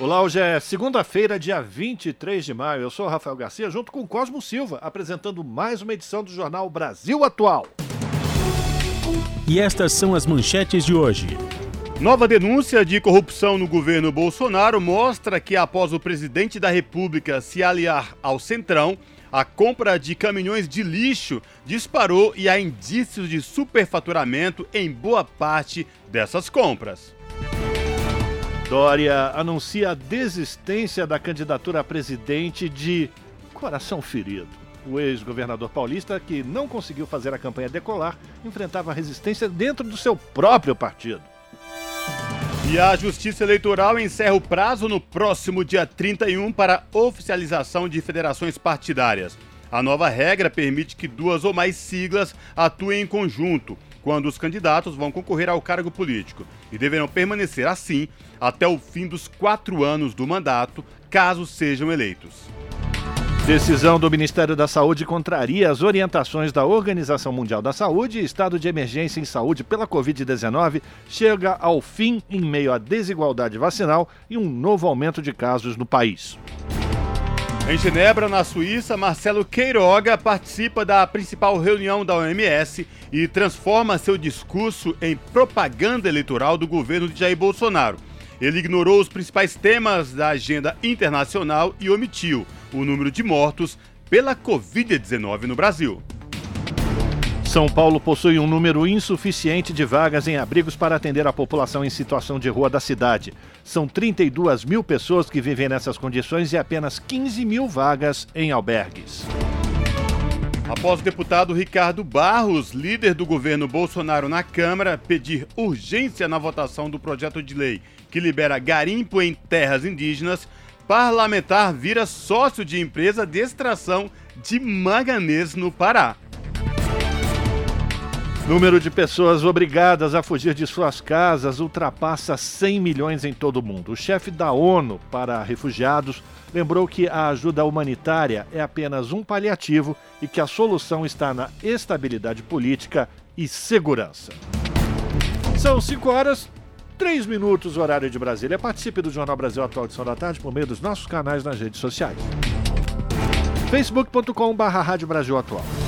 Olá, hoje é segunda-feira, dia 23 de maio. Eu sou o Rafael Garcia, junto com Cosmo Silva, apresentando mais uma edição do Jornal Brasil Atual. E estas são as manchetes de hoje. Nova denúncia de corrupção no governo Bolsonaro mostra que, após o presidente da República se aliar ao Centrão, a compra de caminhões de lixo disparou e há indícios de superfaturamento em boa parte dessas compras. Dória anuncia a desistência da candidatura a presidente de Coração Ferido. O ex-governador paulista, que não conseguiu fazer a campanha decolar, enfrentava resistência dentro do seu próprio partido. E a Justiça Eleitoral encerra o prazo no próximo dia 31 para oficialização de federações partidárias. A nova regra permite que duas ou mais siglas atuem em conjunto quando os candidatos vão concorrer ao cargo político e deverão permanecer assim até o fim dos quatro anos do mandato, caso sejam eleitos. Decisão do Ministério da Saúde contraria as orientações da Organização Mundial da Saúde e estado de emergência em saúde pela Covid-19 chega ao fim em meio à desigualdade vacinal e um novo aumento de casos no país. Em Genebra, na Suíça, Marcelo Queiroga participa da principal reunião da OMS e transforma seu discurso em propaganda eleitoral do governo de Jair Bolsonaro. Ele ignorou os principais temas da agenda internacional e omitiu o número de mortos pela Covid-19 no Brasil. São Paulo possui um número insuficiente de vagas em abrigos para atender a população em situação de rua da cidade. São 32 mil pessoas que vivem nessas condições e apenas 15 mil vagas em albergues. Após o deputado Ricardo Barros, líder do governo Bolsonaro na Câmara, pedir urgência na votação do projeto de lei que libera garimpo em terras indígenas, parlamentar vira sócio de empresa de extração de manganês no Pará. Número de pessoas obrigadas a fugir de suas casas ultrapassa 100 milhões em todo o mundo. O chefe da ONU para refugiados lembrou que a ajuda humanitária é apenas um paliativo e que a solução está na estabilidade política e segurança. São 5 horas, 3 minutos, horário de Brasília. Participe do Jornal Brasil Atual Edição da Tarde por meio dos nossos canais nas redes sociais. facebook.com.br Rádio Atual.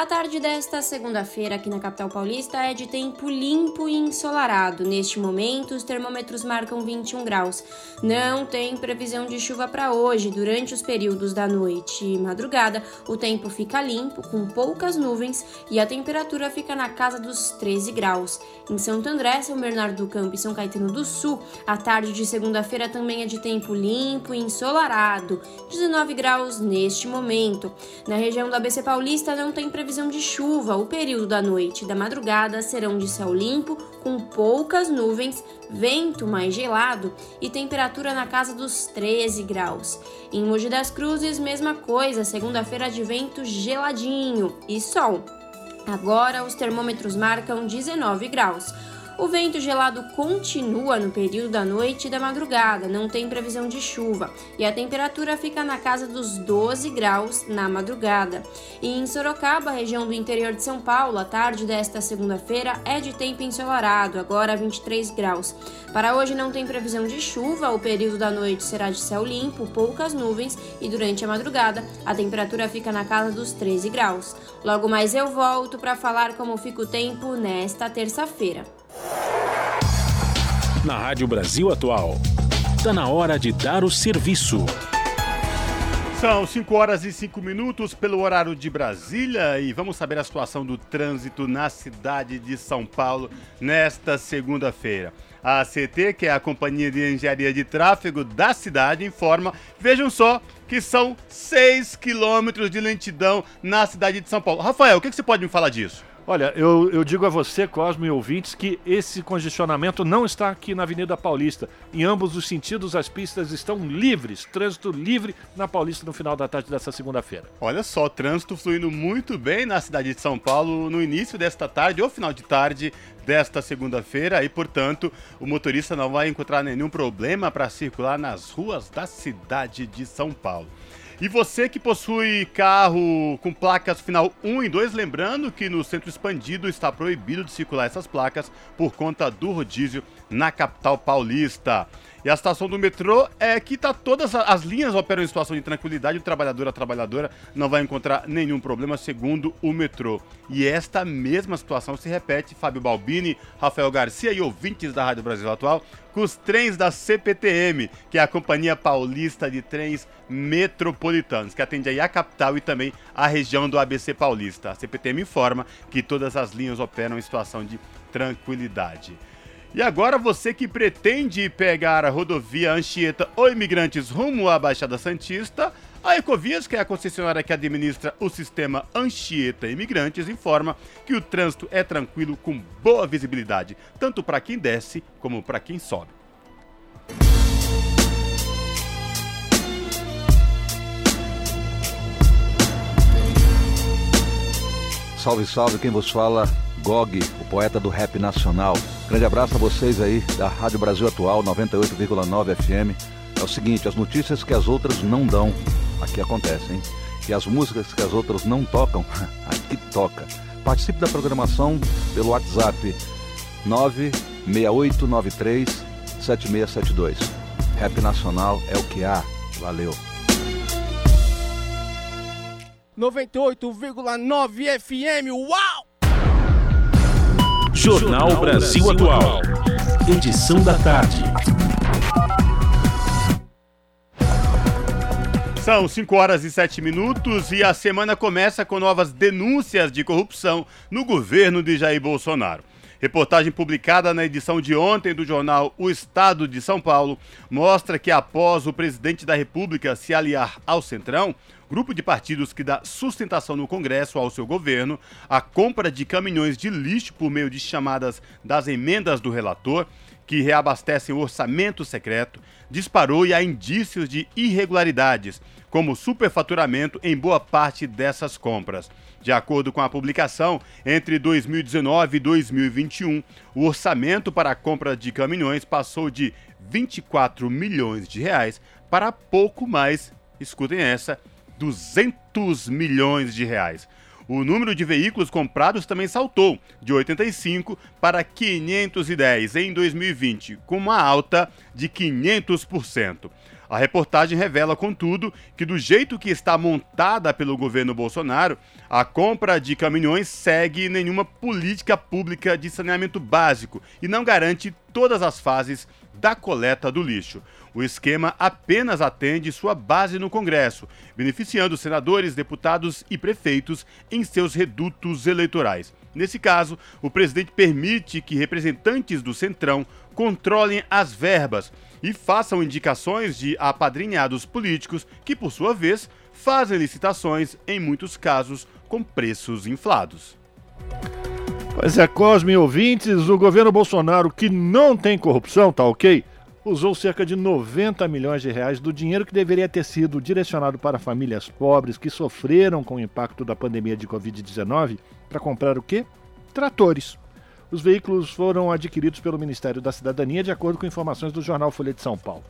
A tarde desta segunda-feira aqui na capital paulista é de tempo limpo e ensolarado. Neste momento, os termômetros marcam 21 graus. Não tem previsão de chuva para hoje. Durante os períodos da noite e madrugada, o tempo fica limpo, com poucas nuvens, e a temperatura fica na casa dos 13 graus. Em Santo André, São Bernardo do Campo e São Caetano do Sul, a tarde de segunda-feira também é de tempo limpo e ensolarado, 19 graus neste momento. Na região do ABC Paulista não tem previsão previsão de chuva. O período da noite e da madrugada serão de céu limpo, com poucas nuvens, vento mais gelado e temperatura na casa dos 13 graus. Em Mogi das Cruzes, mesma coisa, segunda-feira de vento geladinho e sol. Agora os termômetros marcam 19 graus. O vento gelado continua no período da noite e da madrugada, não tem previsão de chuva e a temperatura fica na casa dos 12 graus na madrugada. E em Sorocaba, região do interior de São Paulo, a tarde desta segunda-feira é de tempo ensolarado, agora 23 graus. Para hoje não tem previsão de chuva, o período da noite será de céu limpo, poucas nuvens e durante a madrugada a temperatura fica na casa dos 13 graus. Logo mais eu volto para falar como fica o tempo nesta terça-feira. Na Rádio Brasil Atual, está na hora de dar o serviço. São 5 horas e 5 minutos pelo horário de Brasília e vamos saber a situação do trânsito na cidade de São Paulo nesta segunda-feira. A CT, que é a Companhia de Engenharia de Tráfego da cidade, informa, vejam só, que são 6 quilômetros de lentidão na cidade de São Paulo. Rafael, o que, que você pode me falar disso? Olha, eu, eu digo a você, Cosmo e ouvintes, que esse congestionamento não está aqui na Avenida Paulista. Em ambos os sentidos, as pistas estão livres, trânsito livre na Paulista no final da tarde dessa segunda-feira. Olha só, trânsito fluindo muito bem na cidade de São Paulo no início desta tarde ou final de tarde desta segunda-feira e, portanto, o motorista não vai encontrar nenhum problema para circular nas ruas da cidade de São Paulo. E você que possui carro com placas final 1 e 2, lembrando que no centro expandido está proibido de circular essas placas por conta do rodízio na capital paulista. E a situação do metrô é que tá todas as linhas operam em situação de tranquilidade, o trabalhador, a trabalhadora não vai encontrar nenhum problema, segundo o metrô. E esta mesma situação se repete, Fábio Balbini, Rafael Garcia e ouvintes da Rádio Brasil Atual, com os trens da CPTM, que é a Companhia Paulista de Trens Metropolitanos, que atende aí a capital e também a região do ABC Paulista. A CPTM informa que todas as linhas operam em situação de tranquilidade. E agora você que pretende pegar a rodovia Anchieta ou imigrantes rumo à Baixada Santista, a Ecovias, que é a concessionária que administra o sistema Anchieta Imigrantes, informa que o trânsito é tranquilo com boa visibilidade, tanto para quem desce como para quem sobe. Salve, salve, quem vos fala Gog, o poeta do rap nacional. Grande abraço a vocês aí da Rádio Brasil Atual 98,9 FM. É o seguinte, as notícias que as outras não dão, aqui acontecem? E as músicas que as outras não tocam, aqui toca. Participe da programação pelo WhatsApp 96893 7672. Rap Nacional é o que há. Valeu. 98,9 FM. Uau! Jornal Brasil Atual. Edição da tarde. São 5 horas e 7 minutos e a semana começa com novas denúncias de corrupção no governo de Jair Bolsonaro. Reportagem publicada na edição de ontem do jornal O Estado de São Paulo mostra que após o presidente da República se aliar ao Centrão, grupo de partidos que dá sustentação no Congresso ao seu governo, a compra de caminhões de lixo por meio de chamadas das emendas do relator, que reabastecem o orçamento secreto, disparou e há indícios de irregularidades, como superfaturamento em boa parte dessas compras. De acordo com a publicação, entre 2019 e 2021, o orçamento para a compra de caminhões passou de 24 milhões de reais para pouco mais, escutem essa, 200 milhões de reais. O número de veículos comprados também saltou de 85 para 510 em 2020, com uma alta de 500%. A reportagem revela, contudo, que do jeito que está montada pelo governo Bolsonaro, a compra de caminhões segue nenhuma política pública de saneamento básico e não garante todas as fases da coleta do lixo. O esquema apenas atende sua base no Congresso, beneficiando senadores, deputados e prefeitos em seus redutos eleitorais. Nesse caso, o presidente permite que representantes do Centrão controlem as verbas e façam indicações de apadrinhados políticos que, por sua vez, fazem licitações, em muitos casos, com preços inflados. Pois é, Cosme ouvintes, o governo Bolsonaro, que não tem corrupção, tá ok? Usou cerca de 90 milhões de reais do dinheiro que deveria ter sido direcionado para famílias pobres que sofreram com o impacto da pandemia de Covid-19 para comprar o quê? Tratores. Os veículos foram adquiridos pelo Ministério da Cidadania, de acordo com informações do jornal Folha de São Paulo.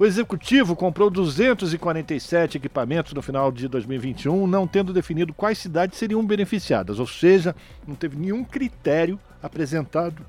O executivo comprou 247 equipamentos no final de 2021, não tendo definido quais cidades seriam beneficiadas, ou seja, não teve nenhum critério apresentado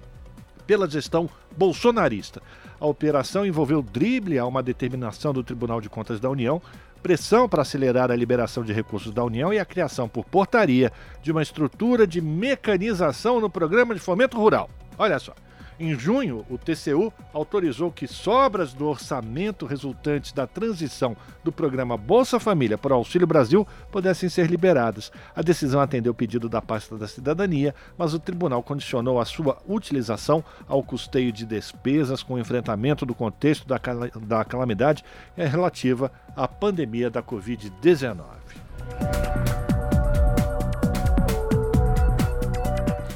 pela gestão bolsonarista. A operação envolveu drible a uma determinação do Tribunal de Contas da União, pressão para acelerar a liberação de recursos da União e a criação por portaria de uma estrutura de mecanização no programa de fomento rural. Olha só. Em junho, o TCU autorizou que sobras do orçamento resultantes da transição do programa Bolsa Família para o Auxílio Brasil pudessem ser liberadas. A decisão atendeu o pedido da pasta da cidadania, mas o tribunal condicionou a sua utilização ao custeio de despesas com o enfrentamento do contexto da, da calamidade relativa à pandemia da Covid-19.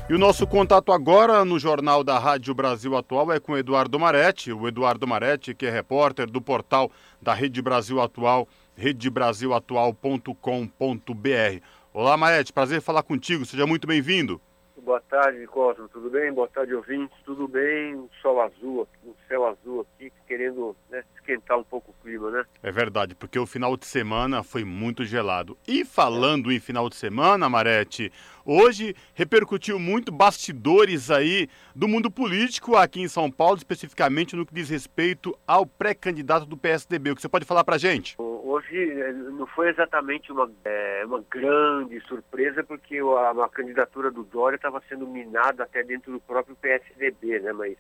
E o nosso contato agora no Jornal da Rádio Brasil Atual é com Eduardo Maretti. O Eduardo Maretti, que é repórter do portal da Rede Brasil Atual, redebrasilatual.com.br. Olá, Maretti, prazer falar contigo, seja muito bem-vindo. Boa tarde, Cosmo, tudo bem? Boa tarde, ouvintes, tudo bem? Sol azul, um céu azul aqui, querendo né, esquentar um pouco o clima, né? É verdade, porque o final de semana foi muito gelado. E falando em final de semana, Marete, hoje repercutiu muito bastidores aí do mundo político aqui em São Paulo, especificamente no que diz respeito ao pré-candidato do PSDB. O que você pode falar pra gente? Hoje eh, não foi exatamente uma, é, uma grande surpresa, porque a, a candidatura do Dória estava sendo minada até dentro do próprio PSDB, né? Mas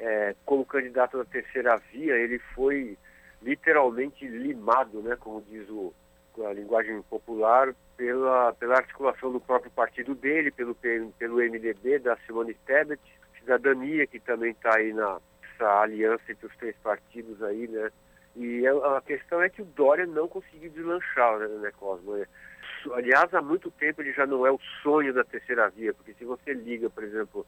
é, como candidato da terceira via, ele foi literalmente limado, né, como diz o, a linguagem popular, pela, pela articulação do próprio partido dele, pelo, pelo MDB, da Simone Tebet, Cidadania, que também está aí na aliança entre os três partidos aí, né? E a, a, questão é que o Dória não conseguiu deslanchar, né, né Cosmo? É, aliás, há muito tempo ele já não é o sonho da terceira via, porque se você liga, por exemplo,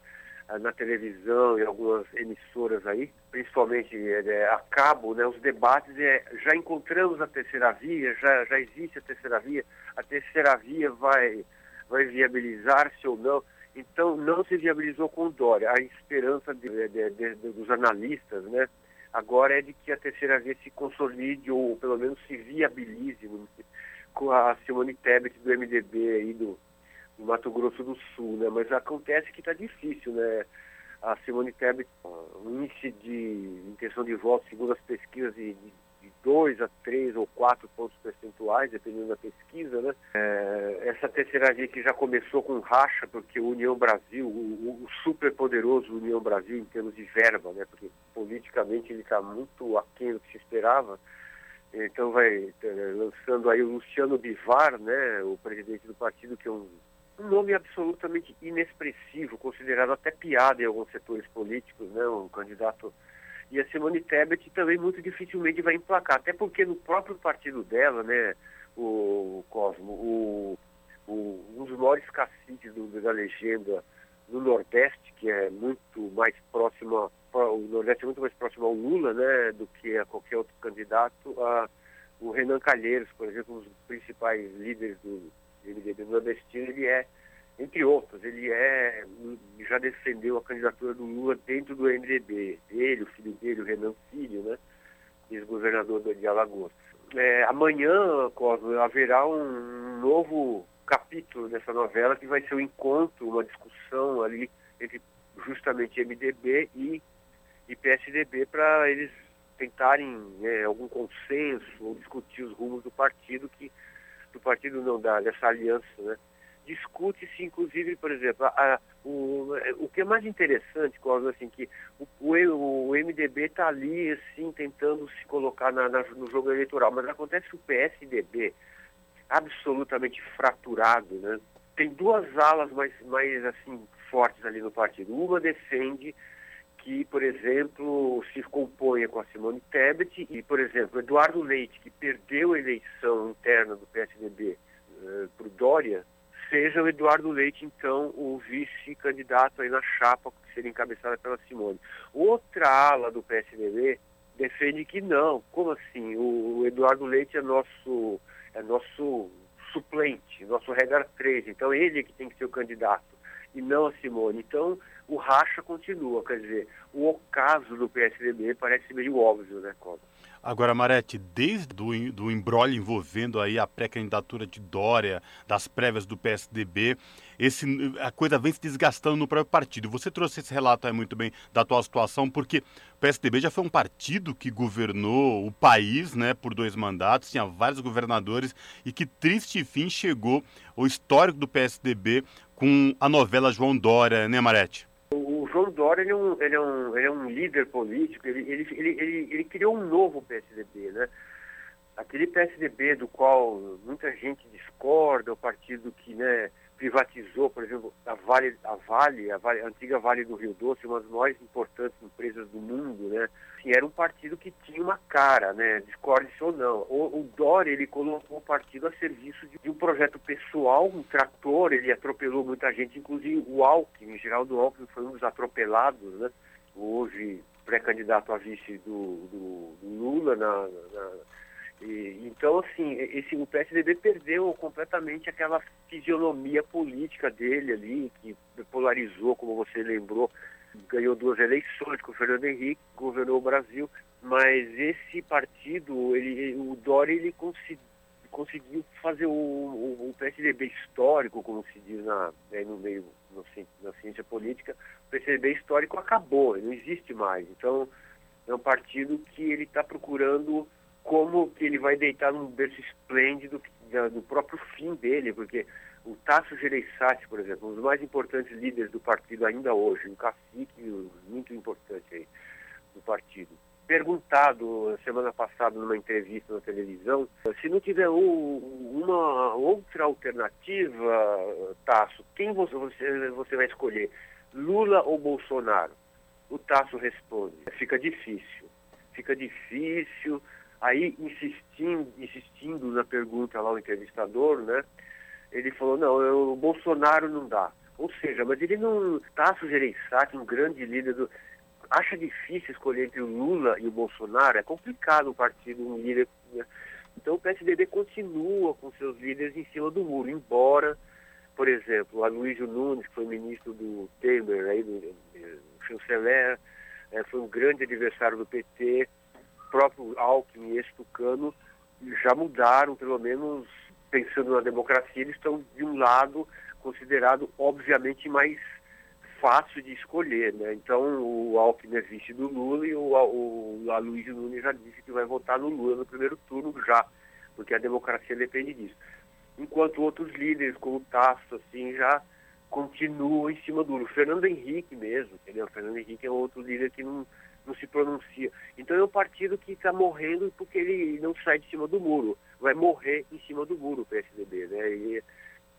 na televisão e algumas emissoras aí, principalmente é, a cabo, né, os debates é já encontramos a terceira via, já, já existe a terceira via, a terceira via vai, vai viabilizar-se ou não. Então não se viabilizou com o Dória. A esperança de, de, de, dos analistas, né, agora é de que a terceira via se consolide ou pelo menos se viabilize com a Simone Tebet do MDB aí do no Mato Grosso do Sul, né? Mas acontece que está difícil, né? A Simone Tebet, o índice de intenção de voto, segundo as pesquisas, de, de 2 a 3 ou 4 pontos percentuais, dependendo da pesquisa, né? É, essa terceira via que já começou com racha, porque o União Brasil, o, o super poderoso União Brasil em termos de verba, né? Porque politicamente ele está muito aquém do que se esperava, então vai é, lançando aí o Luciano Bivar, né, o presidente do partido, que é um um nome absolutamente inexpressivo, considerado até piada em alguns setores políticos, né, um candidato. E a Simone Tebet também muito dificilmente vai emplacar, até porque no próprio partido dela, né, o Cosmo, o, o um dos maiores caciques do, da legenda no Nordeste, que é muito mais próximo, o Nordeste é muito mais próximo ao Lula, né, do que a qualquer outro candidato, a, o Renan Calheiros, por exemplo, um dos principais líderes do MDB nordestino, ele é, entre outros, ele é, já defendeu a candidatura do Lula dentro do MDB. Ele, o filho dele, o Renan Filho, né, ex-governador de Alagoas. É, amanhã, Cosmo, haverá um novo capítulo dessa novela que vai ser um encontro, uma discussão ali entre justamente MDB e, e PSDB para eles tentarem né, algum consenso ou discutir os rumos do partido que do partido não dá, dessa aliança, né? Discute-se, inclusive, por exemplo, a, a, o, o que é mais interessante, Cláudio, assim, que o, o, o MDB está ali, assim, tentando se colocar na, na, no jogo eleitoral, mas acontece o PSDB, absolutamente fraturado, né? Tem duas alas mais, mais assim, fortes ali no partido. Uma defende que, por exemplo, se componha com a Simone Tebet e, por exemplo, Eduardo Leite, que perdeu a eleição interna do PSDB uh, eh, para o Dória, seja o Eduardo Leite, então, o vice-candidato aí na chapa que seria encabeçada pela Simone. Outra ala do PSDB defende que não. Como assim? O Eduardo Leite é nosso, é nosso suplente, nosso regra 3. Então, ele é que tem que ser o candidato e não a Simone. Então, o racha continua. Quer dizer, o ocaso do PSDB parece meio óbvio, né, Coba? Agora, Marete, desde do, do embrólio envolvendo aí a pré-candidatura de Dória, das prévias do PSDB, esse, a coisa vem se desgastando no próprio partido. Você trouxe esse relato aí muito bem da atual situação, porque o PSDB já foi um partido que governou o país né, por dois mandatos, tinha vários governadores, e que triste fim chegou o histórico do PSDB com a novela João Dória, né, Marete? João Dória ele é, um, ele, é um, ele é um líder político, ele, ele, ele, ele criou um novo PSDB, né? Aquele PSDB do qual muita gente discorda, o partido que né, privatizou, por exemplo, a Vale, a Vale, a Vale, a antiga Vale do Rio Doce, uma das mais importantes empresas do mundo, né? Assim, era um partido que tinha uma cara, né? Discorde-se ou não. O, o Dória, ele colocou o partido a serviço de, de, um projeto pessoal, um trator, ele atropelou muita gente, inclusive o Alckmin, Geraldo Alckmin foi um dos atropelados, né? Hoje pré-candidato a vice do, do, do Lula na, na então, assim, esse, o PSDB perdeu completamente aquela fisionomia política dele ali, que polarizou, como você lembrou, ganhou duas eleições com o Fernando Henrique, governou o Brasil, mas esse partido, ele, o Dória, ele consegui, conseguiu fazer o, o, o, PSDB histórico, como se diz na, né, no meio, no, na ciência política, o PSDB histórico acabou, não existe mais. Então, é um partido que ele está procurando como ele vai deitar num berço esplêndido do próprio fim dele, porque o Tasso Gereissati, por exemplo, um dos mais importantes líderes do partido ainda hoje, um cacique muito importante aí do partido, perguntado semana passada numa entrevista na televisão, se não tiver uma outra alternativa, Tasso, quem você vai escolher, Lula ou Bolsonaro? O Tasso responde, fica difícil, fica difícil, Aí, insistindo, insistindo na pergunta lá, o entrevistador, né? Ele falou, não, eu, o Bolsonaro não dá. Ou seja, mas ele não está Gereissati, um grande líder do... Acha difícil escolher entre o Lula e o Bolsonaro? É complicado o partido, um líder... Né? Então o PSDB continua com seus líderes em cima do muro, embora, por exemplo, o Aloysio Nunes, que foi ministro do Temer, aí, do, do chanceler, é, foi um grande adversário do PT, próprio Alckmin e esse Tucano já mudaram, pelo menos pensando na democracia, eles estão de um lado considerado obviamente mais fácil de escolher, né? Então o Alckmin é vice do Lula e o, o Aloysio Nunes já disse que vai votar no Lula no primeiro turno já, porque a democracia depende disso. Enquanto outros líderes, como o Tasso, assim, já continuam em cima do Lula. O Fernando Henrique mesmo, entendeu? O Fernando Henrique é outro líder que não não se pronuncia. Então é um partido que está morrendo porque ele não sai de cima do muro. Vai morrer em cima do muro o PSDB, né? E,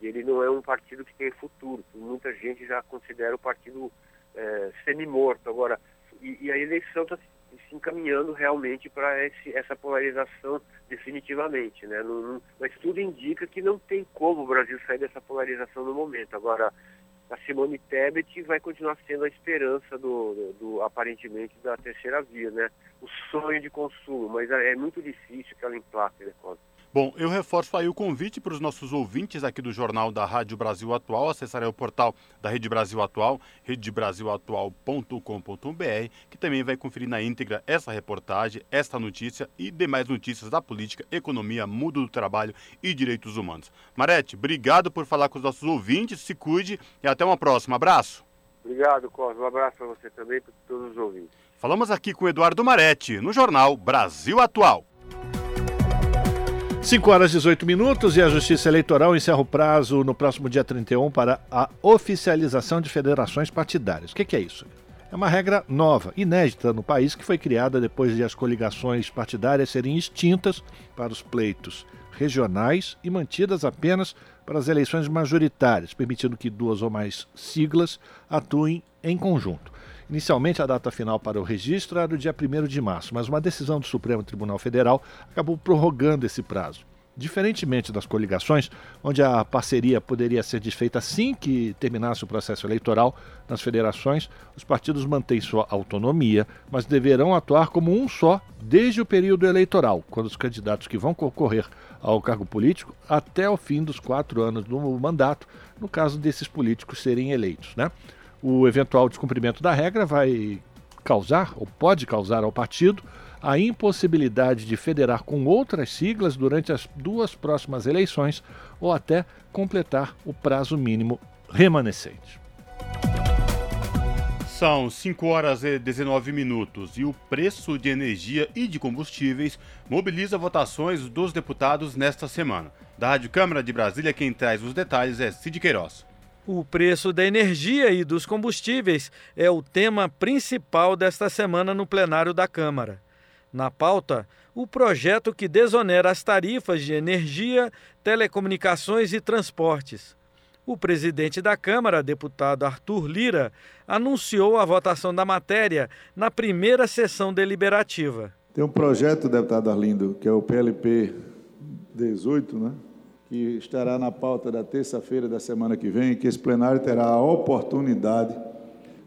ele não é um partido que tem futuro. Muita gente já considera o partido é, semi-morto. Agora, e, e, a eleição está se encaminhando realmente para essa polarização definitivamente, né? Não, não, mas tudo indica que não tem como o Brasil sair dessa polarização no momento. Agora, a Simone Tebet vai continuar sendo a esperança do, do, do, aparentemente da terceira via, né? O sonho de consumo, mas é, é muito difícil que ela emplaque, né, Bom, eu reforço aí o convite para os nossos ouvintes aqui do Jornal da Rádio Brasil Atual acessarem o portal da Rede Brasil Atual, redebrasilatual.com.br, que também vai conferir na íntegra essa reportagem, esta notícia e demais notícias da política, economia, mundo do trabalho e direitos humanos. Marete, obrigado por falar com os nossos ouvintes, se cuide e até uma próxima. Abraço. Obrigado, Cosmo. Um abraço para você também e para todos os ouvintes. Falamos aqui com Eduardo Marete, no Jornal Brasil Atual. 5 horas e 18 minutos e a Justiça Eleitoral encerra o prazo no próximo dia 31 para a oficialização de federações partidárias. O que, é isso? É uma regra nova, inédita no país, que foi criada depois de as coligações partidárias serem extintas para os pleitos regionais e mantidas apenas para as eleições majoritárias, permitindo que duas ou mais siglas atuem em conjunto. Inicialmente, a data final para o registro era o dia 1 de março, mas uma decisão do Supremo Tribunal Federal acabou prorrogando esse prazo. Diferentemente das coligações, onde a parceria poderia ser desfeita assim que terminasse o processo eleitoral, nas federações, os partidos mantêm sua autonomia, mas deverão atuar como um só desde o período eleitoral, quando os candidatos que vão concorrer ao cargo político até o fim dos quatro anos do mandato, no caso desses políticos serem eleitos. Né? O eventual descumprimento da regra vai causar, ou pode causar ao partido, a impossibilidade de federar com outras siglas durante as duas próximas eleições ou até completar o prazo mínimo remanescente. São 5 horas e 19 minutos e o preço de energia e de combustíveis mobiliza votações dos deputados nesta semana. Da Rádio Câmara de Brasília, quem traz os detalhes é Cid Queiroz. O preço da energia e dos combustíveis é o tema principal desta semana no plenário da Câmara. Na pauta, o projeto que desonera as tarifas de energia, telecomunicações e transportes. O presidente da Câmara, deputado Arthur Lira, anunciou a votação da matéria na primeira sessão deliberativa. Tem um projeto, deputado Arlindo, que é o PLP 18, né? Que estará na pauta da terça-feira da semana que vem, que esse plenário terá a oportunidade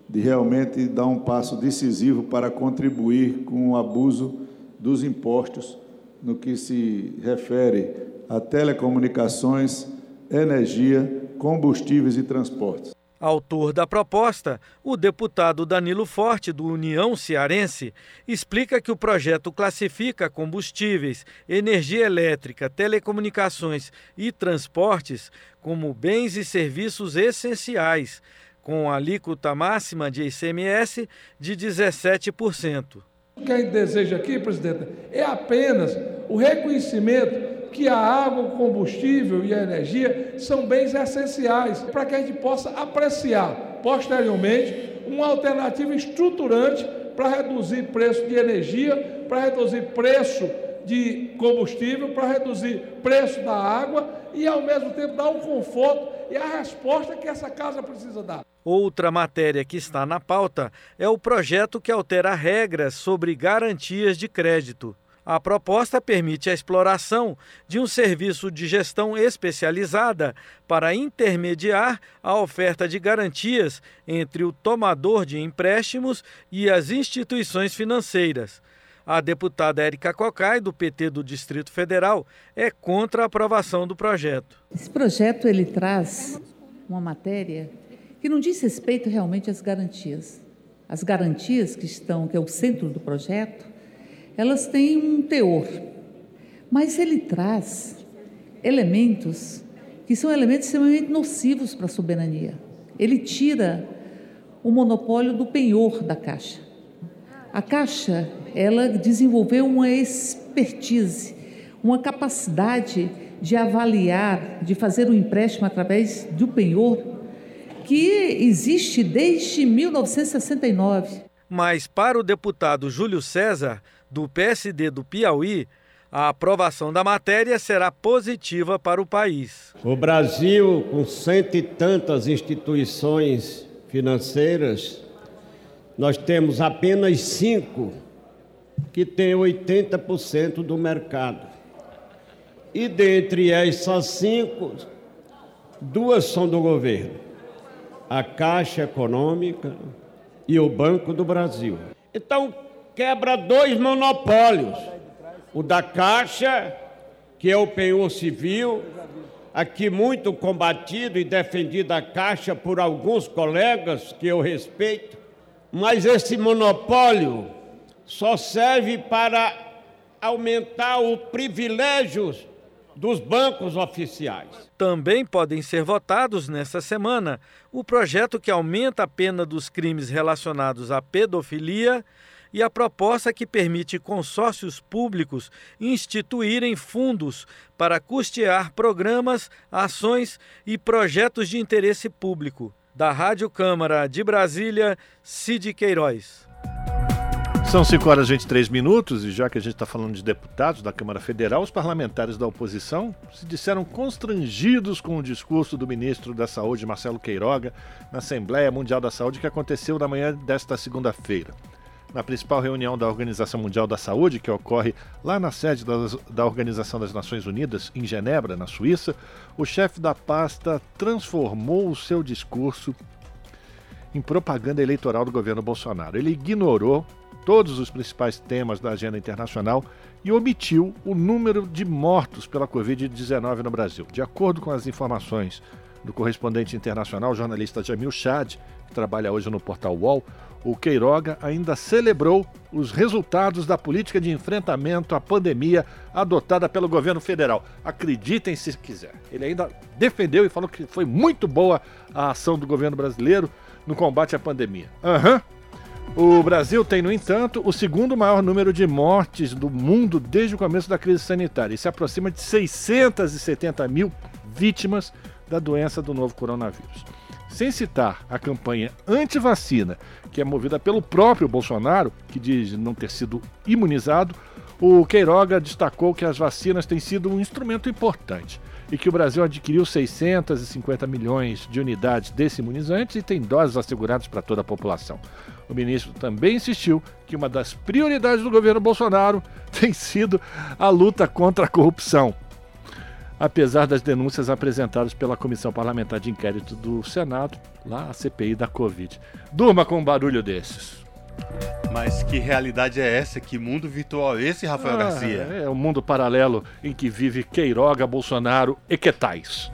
de realmente dar um passo decisivo para contribuir com o abuso dos impostos no que se refere a telecomunicações, energia, combustíveis e transportes. Autor da proposta, o deputado Danilo Forte, do União Cearense, explica que o projeto classifica combustíveis, energia elétrica, telecomunicações e transportes como bens e serviços essenciais, com alíquota máxima de ICMS de 17%. O que a gente deseja aqui, presidente, é apenas o reconhecimento que a água, o combustível e a energia são bens essenciais para que a gente possa apreciar posteriormente uma alternativa estruturante para reduzir preço de energia, para reduzir preço de combustível, para reduzir preço da água e ao mesmo tempo dar um conforto e a resposta que essa casa precisa dar. Outra matéria que está na pauta é o projeto que altera regras sobre garantias de crédito. A proposta permite a exploração de um serviço de gestão especializada para intermediar a oferta de garantias entre o tomador de empréstimos e as instituições financeiras. A deputada Érica Cocai, do PT do Distrito Federal, é contra a aprovação do projeto. Esse projeto ele traz uma matéria que não diz respeito realmente às garantias. As garantias que estão, que é o centro do projeto, elas têm um teor, mas ele traz elementos que são elementos extremamente nocivos para a soberania. Ele tira o monopólio do penhor da Caixa. A Caixa, ela desenvolveu uma expertise, uma capacidade de avaliar, de fazer um empréstimo através do penhor, que existe desde 1969. Mas para o deputado Júlio César, do PSD do Piauí, a aprovação da matéria será positiva para o país. O Brasil, com cento e tantas instituições financeiras, nós temos apenas cinco que têm 80% do mercado. E dentre essas cinco, duas são do governo: a Caixa Econômica e o Banco do Brasil. Então, quebra dois monopólios: o da Caixa, que é o penhor civil, aqui muito combatido e defendido a Caixa por alguns colegas que eu respeito, mas esse monopólio só serve para aumentar os privilégios dos bancos oficiais. Também podem ser votados nesta semana o projeto que aumenta a pena dos crimes relacionados à pedofilia e a proposta que permite consórcios públicos instituírem fundos para custear programas, ações e projetos de interesse público. Da Rádio Câmara de Brasília, Cid Queiroz. São 5 horas e 23 minutos e já que a gente está falando de deputados da Câmara Federal, os parlamentares da oposição se disseram constrangidos com o discurso do ministro da Saúde, Marcelo Queiroga, na Assembleia Mundial da Saúde que aconteceu na manhã desta segunda-feira na principal reunião da Organização Mundial da Saúde, que ocorre lá na sede da Organização das Nações Unidas, em Genebra, na Suíça, o chefe da pasta transformou o seu discurso em propaganda eleitoral do governo Bolsonaro. Ele ignorou todos os principais temas da agenda internacional e omitiu o número de mortos pela Covid-19 no Brasil. De acordo com as informações do correspondente internacional, jornalista Jamil Chad, que trabalha hoje no portal UOL, o Queiroga ainda celebrou os resultados da política de enfrentamento à pandemia adotada pelo governo federal. Acreditem se quiser. Ele ainda defendeu e falou que foi muito boa a ação do governo brasileiro no combate à pandemia. Aham. Uhum. O Brasil tem, no entanto, o segundo maior número de mortes do mundo desde o começo da crise sanitária e se aproxima de 670 mil vítimas da doença do novo coronavírus. sem citar a campanha anti-vacina, que é movida pelo próprio Bolsonaro, que diz não ter sido imunizado, o Queiroga destacou que as vacinas têm sido um instrumento importante e que o Brasil adquiriu 650 milhões de unidades desse imunizante e tem doses asseguradas para toda a população. O ministro também insistiu que uma das prioridades do governo Bolsonaro tem sido a luta contra a corrupção. Apesar das denúncias apresentadas pela Comissão Parlamentar de Inquérito do Senado, lá a CPI da Covid. Durma com um barulho desses. Mas que realidade é essa? Que mundo virtual é esse, Rafael ah, Garcia? É o um mundo paralelo em que vive Queiroga, Bolsonaro e Quetais.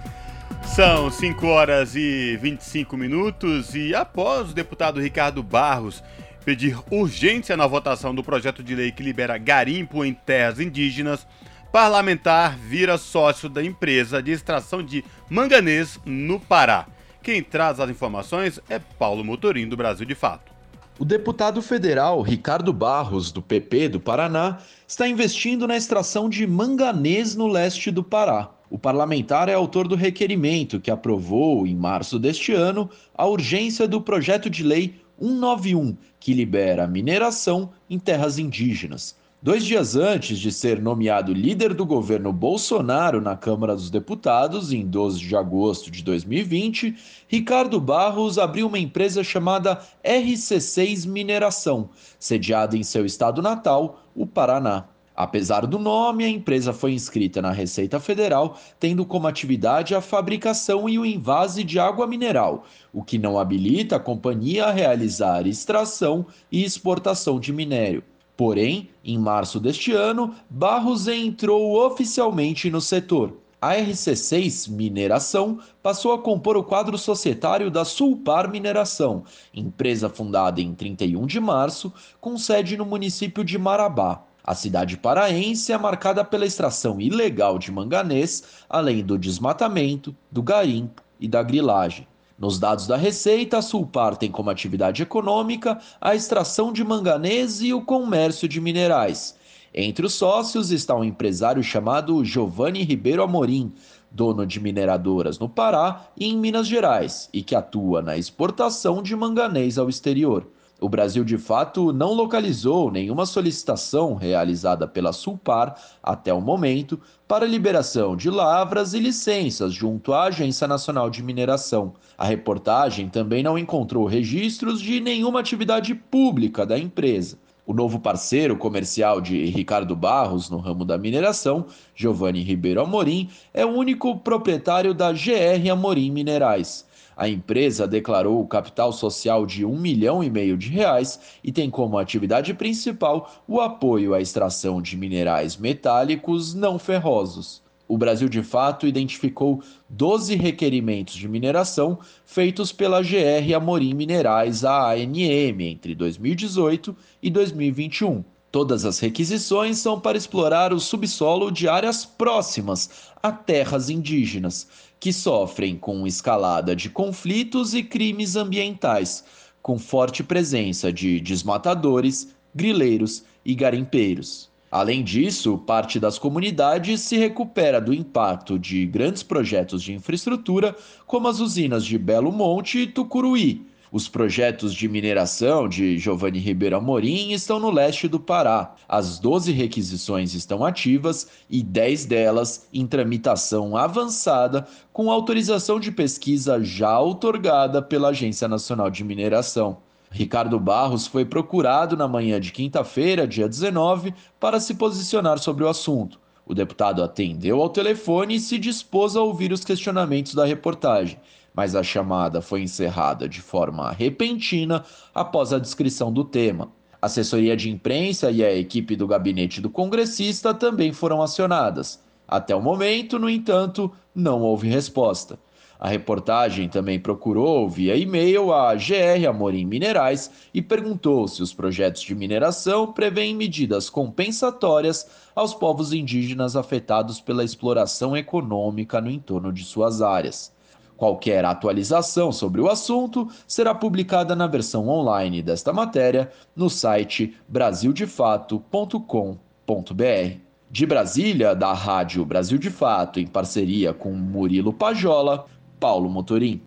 São 5 horas e 25 minutos e após o deputado Ricardo Barros pedir urgência na votação do projeto de lei que libera garimpo em terras indígenas, parlamentar vira sócio da empresa de extração de manganês no Pará. Quem traz as informações é Paulo Motorim, do Brasil de Fato. O deputado federal Ricardo Barros, do PP do Paraná, está investindo na extração de manganês no leste do Pará. O parlamentar é autor do requerimento que aprovou, em março deste ano, a urgência do projeto de lei 191, que libera mineração em terras indígenas. Dois dias antes de ser nomeado líder do governo Bolsonaro na Câmara dos Deputados, em 12 de agosto de 2020, Ricardo Barros abriu uma empresa chamada RC6 Mineração, sediada em seu estado natal, o Paraná. Apesar do nome, a empresa foi inscrita na Receita Federal, tendo como atividade a fabricação e o invase de água mineral, o que não habilita a companhia a realizar extração e exportação de minério. Porém, em março deste ano, Barros entrou oficialmente no setor. A RC6 Mineração passou a compor o quadro societário da Sulpar Mineração, empresa fundada em 31 de março, com sede no município de Marabá. A cidade paraense é marcada pela extração ilegal de manganês, além do desmatamento, do garimpo e da grilagem. Nos dados da Receita, a Sulpar tem como atividade econômica a extração de manganês e o comércio de minerais. Entre os sócios está um empresário chamado Giovanni Ribeiro Amorim, dono de mineradoras no Pará e em Minas Gerais, e que atua na exportação de manganês ao exterior. O Brasil, de fato, não localizou nenhuma solicitação realizada pela Sulpar até o momento para liberação de lavras e licenças junto à Agência Nacional de Mineração. A reportagem também não encontrou registros de nenhuma atividade pública da empresa. O novo parceiro comercial de Ricardo Barros no ramo da mineração, Giovanni Ribeiro Amorim, é o único proprietário da GR Amorim Minerais. A empresa declarou o capital social de um milhão e meio de reais e tem como atividade principal o apoio à extração de minerais metálicos não ferrosos. O Brasil, de fato, identificou 12 requerimentos de mineração feitos pela GR Amorim Minerais, a ANM, entre 2018 e 2021. Todas as requisições são para explorar o subsolo de áreas próximas a terras indígenas, que sofrem com escalada de conflitos e crimes ambientais, com forte presença de desmatadores, grileiros e garimpeiros. Além disso, parte das comunidades se recupera do impacto de grandes projetos de infraestrutura, como as usinas de Belo Monte e Tucuruí, os projetos de mineração de Giovanni Ribeiro Amorim estão no leste do Pará. As 12 requisições estão ativas e 10 delas em tramitação avançada, com autorização de pesquisa já outorgada pela Agência Nacional de Mineração. Ricardo Barros foi procurado na manhã de quinta-feira, dia 19, para se posicionar sobre o assunto. O deputado atendeu ao telefone e se dispôs a ouvir os questionamentos da reportagem mas a chamada foi encerrada de forma repentina após a descrição do tema. A assessoria de imprensa e a equipe do gabinete do congressista também foram acionadas. Até o momento, no entanto, não houve resposta. A reportagem também procurou via e-mail a GR Amorim Minerais e perguntou se os projetos de mineração prevêem medidas compensatórias aos povos indígenas afetados pela exploração econômica no entorno de suas áreas. Qualquer atualização sobre o assunto será publicada na versão online desta matéria no site brasildefato.com.br. De Brasília, da Rádio Brasil de Fato, em parceria com Murilo Pajola, Paulo Motorim.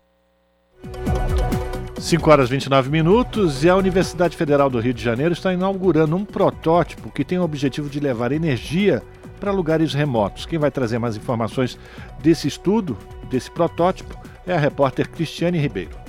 5 horas e 29 minutos e a Universidade Federal do Rio de Janeiro está inaugurando um protótipo que tem o objetivo de levar energia para lugares remotos. Quem vai trazer mais informações desse estudo, desse protótipo, é a repórter Cristiane Ribeiro.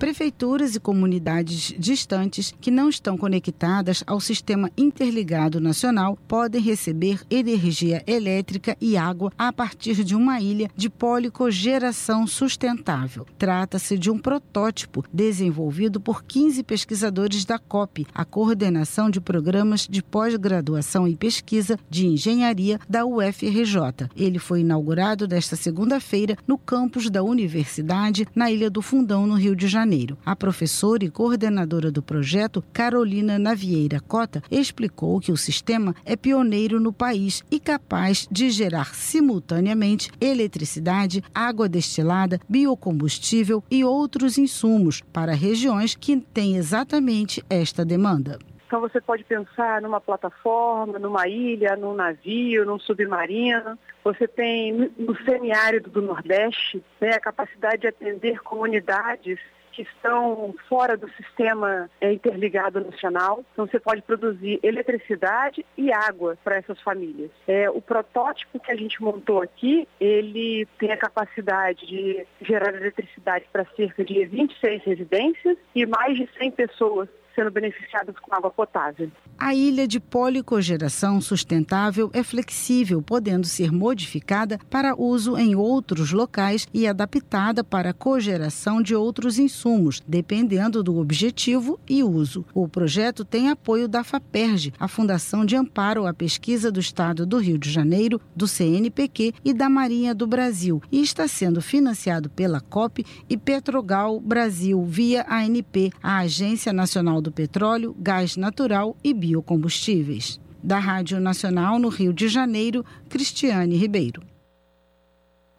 Prefeituras e comunidades distantes que não estão conectadas ao sistema interligado nacional podem receber energia elétrica e água a partir de uma ilha de policogeração sustentável. Trata-se de um protótipo desenvolvido por 15 pesquisadores da COP, a Coordenação de Programas de Pós-Graduação e Pesquisa de Engenharia da UFRJ. Ele foi inaugurado nesta segunda-feira no campus da universidade, na Ilha do Fundão, no Rio de Janeiro. Janeiro. A professora e coordenadora do projeto, Carolina Navieira Cota, explicou que o sistema é pioneiro no país e capaz de gerar simultaneamente eletricidade, água destilada, biocombustível e outros insumos para regiões que têm exatamente esta demanda. Então você pode pensar numa plataforma, numa ilha, num navio, num submarino. Você tem no semiárido do Nordeste né, a capacidade de atender comunidades que estão fora do sistema é, interligado nacional. Então você pode produzir eletricidade e água para essas famílias. É, o protótipo que a gente montou aqui, ele tem a capacidade de gerar eletricidade para cerca de 26 residências e mais de 100 pessoas sendo beneficiadas com água potável. A ilha de policogeração sustentável é flexível, podendo ser modificada para uso em outros locais e adaptada para cogeração de outros insumos, dependendo do objetivo e uso. O projeto tem apoio da FAPERJ, a Fundação de Amparo à Pesquisa do Estado do Rio de Janeiro, do CNPq e da Marinha do Brasil, e está sendo financiado pela COP e Petrogal Brasil via ANP, a Agência Nacional do do Petróleo, Gás Natural e Biocombustíveis. Da Rádio Nacional no Rio de Janeiro, Cristiane Ribeiro.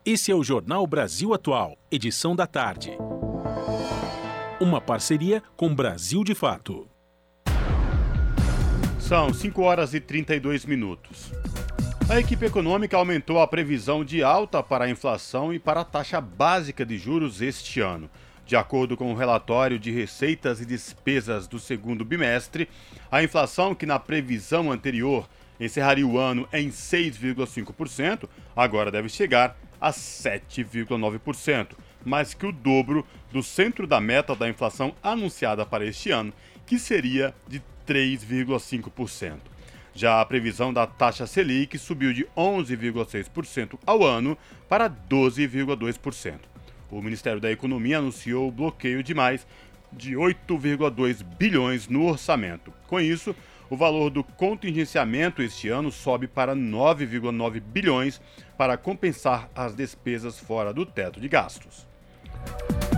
Esse é o Jornal Brasil Atual, edição da tarde. Uma parceria com Brasil de Fato. São 5 horas e 32 minutos. A equipe econômica aumentou a previsão de alta para a inflação e para a taxa básica de juros este ano. De acordo com o relatório de receitas e despesas do segundo bimestre, a inflação, que na previsão anterior encerraria o ano em 6,5%, agora deve chegar a 7,9%, mais que o dobro do centro da meta da inflação anunciada para este ano, que seria de 3,5%. Já a previsão da taxa Selic subiu de 11,6% ao ano para 12,2% o Ministério da Economia anunciou o bloqueio de mais de 8,2 bilhões no orçamento. Com isso, o valor do contingenciamento este ano sobe para 9,9 bilhões para compensar as despesas fora do teto de gastos.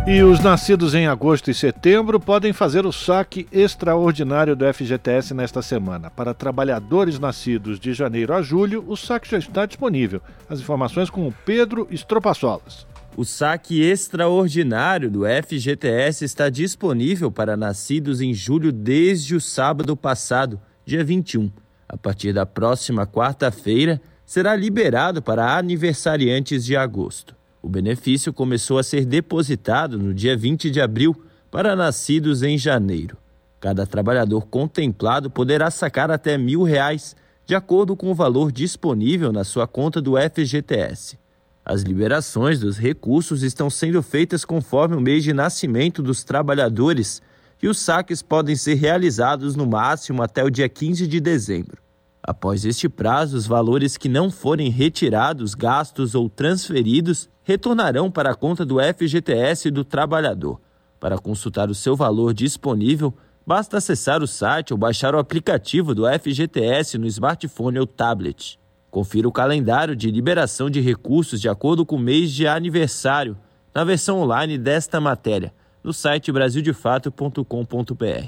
E os nascidos em agosto e setembro podem fazer o saque extraordinário do FGTS nesta semana. Para trabalhadores nascidos de janeiro a julho, o saque já está disponível. As informações com o Pedro Estropaçolas. O saque extraordinário do FGTS está disponível para nascidos em julho desde o sábado passado, dia 21. A partir da próxima quarta-feira, será liberado para aniversariantes de agosto. O benefício começou a ser depositado no dia 20 de abril para nascidos em janeiro. Cada trabalhador contemplado poderá sacar até mil reais, de acordo com o valor disponível na sua conta do FGTS. As liberações dos recursos estão sendo feitas conforme o mês de nascimento dos trabalhadores e os saques podem ser realizados no máximo até o dia 15 de dezembro. Após este prazo, os valores que não forem retirados, gastos ou transferidos retornarão para a conta do FGTS do trabalhador. Para consultar o seu valor disponível, basta acessar o site ou baixar o aplicativo do FGTS no smartphone ou tablet. Confira o calendário de liberação de recursos de acordo com o mês de aniversário na versão online desta matéria no site brasildefato.com.br.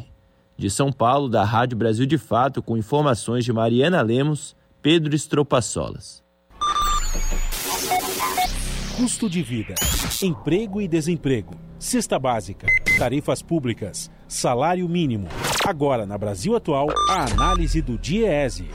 De São Paulo, da Rádio Brasil de Fato, com informações de Mariana Lemos, Pedro Estropaçolas. Custo de vida, emprego e desemprego, cesta básica, tarifas públicas, salário mínimo. Agora, na Brasil Atual, a análise do DIEESE.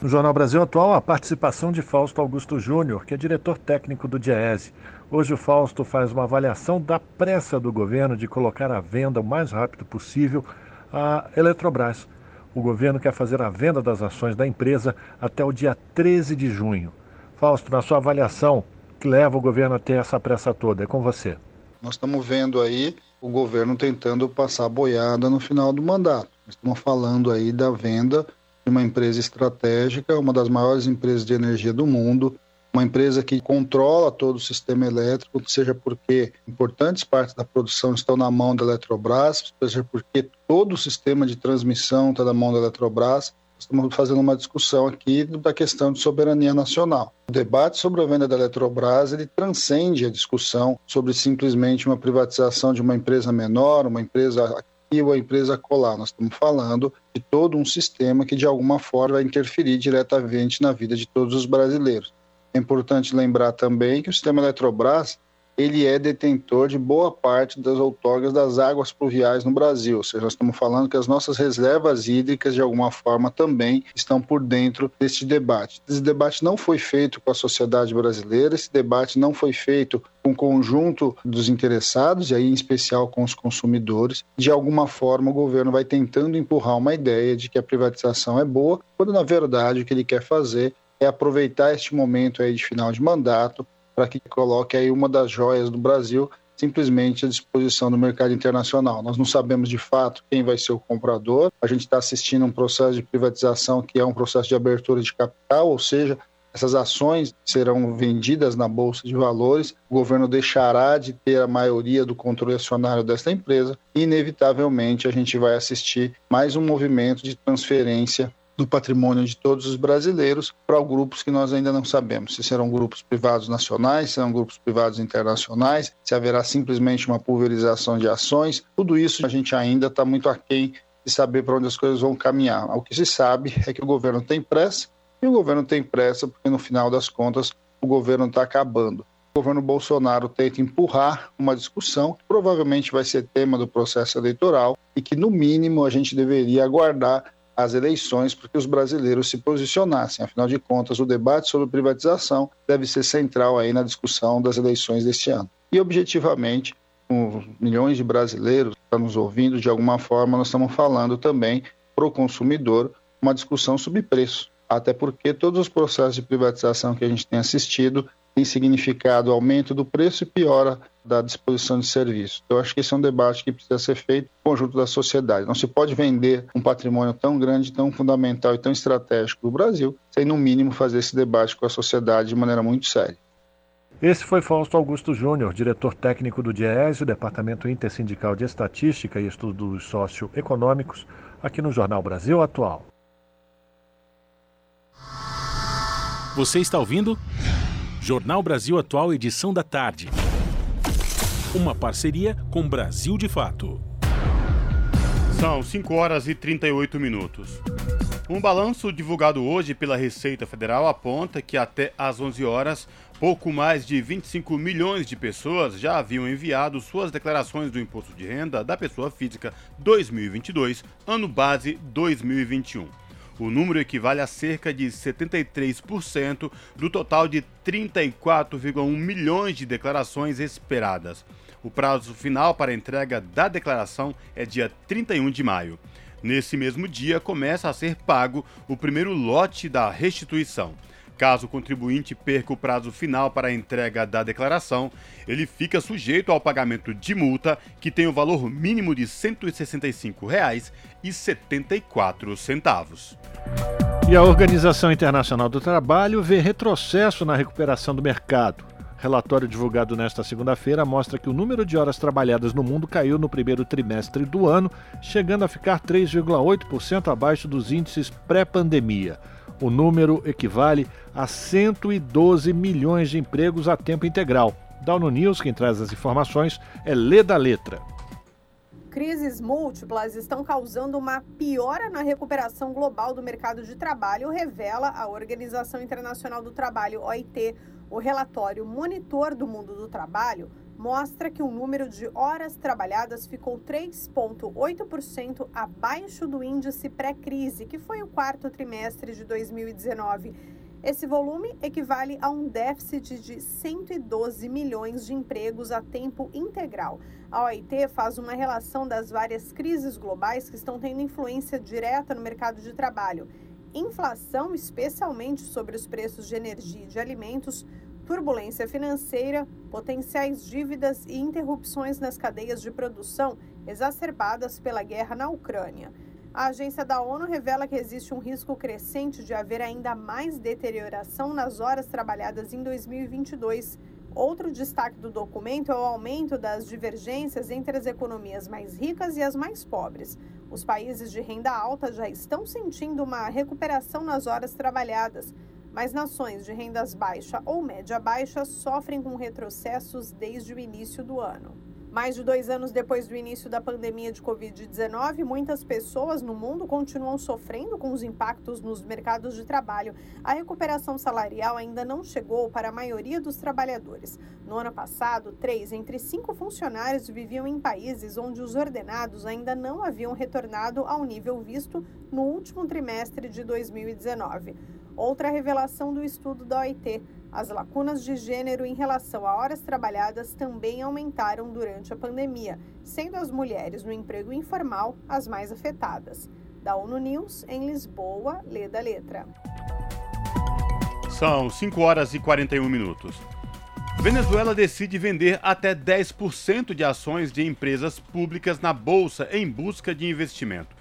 No Jornal Brasil Atual, a participação de Fausto Augusto Júnior, que é diretor técnico do Diese. Hoje o Fausto faz uma avaliação da pressa do governo de colocar à venda o mais rápido possível a Eletrobras. O governo quer fazer a venda das ações da empresa até o dia 13 de junho. Fausto, na sua avaliação, que leva o governo a ter essa pressa toda? É com você. Nós estamos vendo aí o governo tentando passar boiada no final do mandato. Estamos falando aí da venda de uma empresa estratégica, uma das maiores empresas de energia do mundo, uma empresa que controla todo o sistema elétrico, seja porque importantes partes da produção estão na mão da Eletrobras, seja porque todo o sistema de transmissão está na mão da Eletrobras. Estamos fazendo uma discussão aqui da questão de soberania nacional. O debate sobre a venda da Eletrobras ele transcende a discussão sobre simplesmente uma privatização de uma empresa menor, uma empresa e a empresa colar. Nós estamos falando de todo um sistema que, de alguma forma, vai interferir diretamente na vida de todos os brasileiros. É importante lembrar também que o sistema Eletrobras ele é detentor de boa parte das outorgas das águas pluviais no Brasil. Ou seja, nós estamos falando que as nossas reservas hídricas, de alguma forma, também estão por dentro deste debate. Esse debate não foi feito com a sociedade brasileira, esse debate não foi feito com o conjunto dos interessados, e aí em especial com os consumidores. De alguma forma, o governo vai tentando empurrar uma ideia de que a privatização é boa, quando na verdade o que ele quer fazer é aproveitar este momento aí de final de mandato para que coloque aí uma das joias do Brasil simplesmente à disposição do mercado internacional. Nós não sabemos de fato quem vai ser o comprador. A gente está assistindo um processo de privatização que é um processo de abertura de capital, ou seja, essas ações serão vendidas na bolsa de valores. O governo deixará de ter a maioria do controle acionário desta empresa e inevitavelmente a gente vai assistir mais um movimento de transferência do patrimônio de todos os brasileiros para grupos que nós ainda não sabemos se serão grupos privados nacionais, se serão grupos privados internacionais, se haverá simplesmente uma pulverização de ações. Tudo isso a gente ainda está muito aquém de saber para onde as coisas vão caminhar. O que se sabe é que o governo tem pressa e o governo tem pressa porque no final das contas o governo está acabando. O governo Bolsonaro tenta empurrar uma discussão que provavelmente vai ser tema do processo eleitoral e que, no mínimo, a gente deveria aguardar as eleições para que os brasileiros se posicionassem. Afinal de contas, o debate sobre privatização deve ser central aí na discussão das eleições deste ano. E, objetivamente, com milhões de brasileiros que estão nos ouvindo, de alguma forma, nós estamos falando também para o consumidor uma discussão sobre preço. Até porque todos os processos de privatização que a gente tem assistido tem significado aumento do preço e piora da disposição de serviço. Então, acho que esse é um debate que precisa ser feito no conjunto da sociedade. Não se pode vender um patrimônio tão grande, tão fundamental e tão estratégico do Brasil, sem, no mínimo, fazer esse debate com a sociedade de maneira muito séria. Esse foi Fausto Augusto Júnior, diretor técnico do DIES, o Departamento Intersindical de Estatística e Estudos Socioeconômicos, aqui no Jornal Brasil Atual. Você está ouvindo? Jornal Brasil Atual, edição da tarde. Uma parceria com Brasil de Fato. São 5 horas e 38 minutos. Um balanço divulgado hoje pela Receita Federal aponta que até às 11 horas, pouco mais de 25 milhões de pessoas já haviam enviado suas declarações do Imposto de Renda da Pessoa Física 2022, ano base 2021. O número equivale a cerca de 73% do total de 34,1 milhões de declarações esperadas. O prazo final para entrega da declaração é dia 31 de maio. Nesse mesmo dia começa a ser pago o primeiro lote da restituição. Caso o contribuinte perca o prazo final para a entrega da declaração, ele fica sujeito ao pagamento de multa, que tem o valor mínimo de R$ 165,74. E a Organização Internacional do Trabalho vê retrocesso na recuperação do mercado. Relatório divulgado nesta segunda-feira mostra que o número de horas trabalhadas no mundo caiu no primeiro trimestre do ano, chegando a ficar 3,8% abaixo dos índices pré-pandemia. O número equivale a 112 milhões de empregos a tempo integral. Da ONU News, quem traz as informações é Lê da Letra. Crises múltiplas estão causando uma piora na recuperação global do mercado de trabalho, revela a Organização Internacional do Trabalho, OIT. O relatório Monitor do Mundo do Trabalho mostra que o número de horas trabalhadas ficou 3,8% abaixo do índice pré-crise, que foi o quarto trimestre de 2019. Esse volume equivale a um déficit de 112 milhões de empregos a tempo integral. A OIT faz uma relação das várias crises globais que estão tendo influência direta no mercado de trabalho. Inflação, especialmente sobre os preços de energia e de alimentos, turbulência financeira, potenciais dívidas e interrupções nas cadeias de produção exacerbadas pela guerra na Ucrânia. A agência da ONU revela que existe um risco crescente de haver ainda mais deterioração nas horas trabalhadas em 2022. Outro destaque do documento é o aumento das divergências entre as economias mais ricas e as mais pobres. Os países de renda alta já estão sentindo uma recuperação nas horas trabalhadas, mas nações de rendas baixa ou média baixa sofrem com retrocessos desde o início do ano. Mais de dois anos depois do início da pandemia de Covid-19, muitas pessoas no mundo continuam sofrendo com os impactos nos mercados de trabalho. A recuperação salarial ainda não chegou para a maioria dos trabalhadores. No ano passado, três entre cinco funcionários viviam em países onde os ordenados ainda não haviam retornado ao nível visto no último trimestre de 2019. Outra revelação do estudo da OIT. As lacunas de gênero em relação a horas trabalhadas também aumentaram durante a pandemia, sendo as mulheres no emprego informal as mais afetadas. Da ONU News, em Lisboa, lê da letra. São 5 horas e 41 minutos. Venezuela decide vender até 10% de ações de empresas públicas na bolsa em busca de investimento.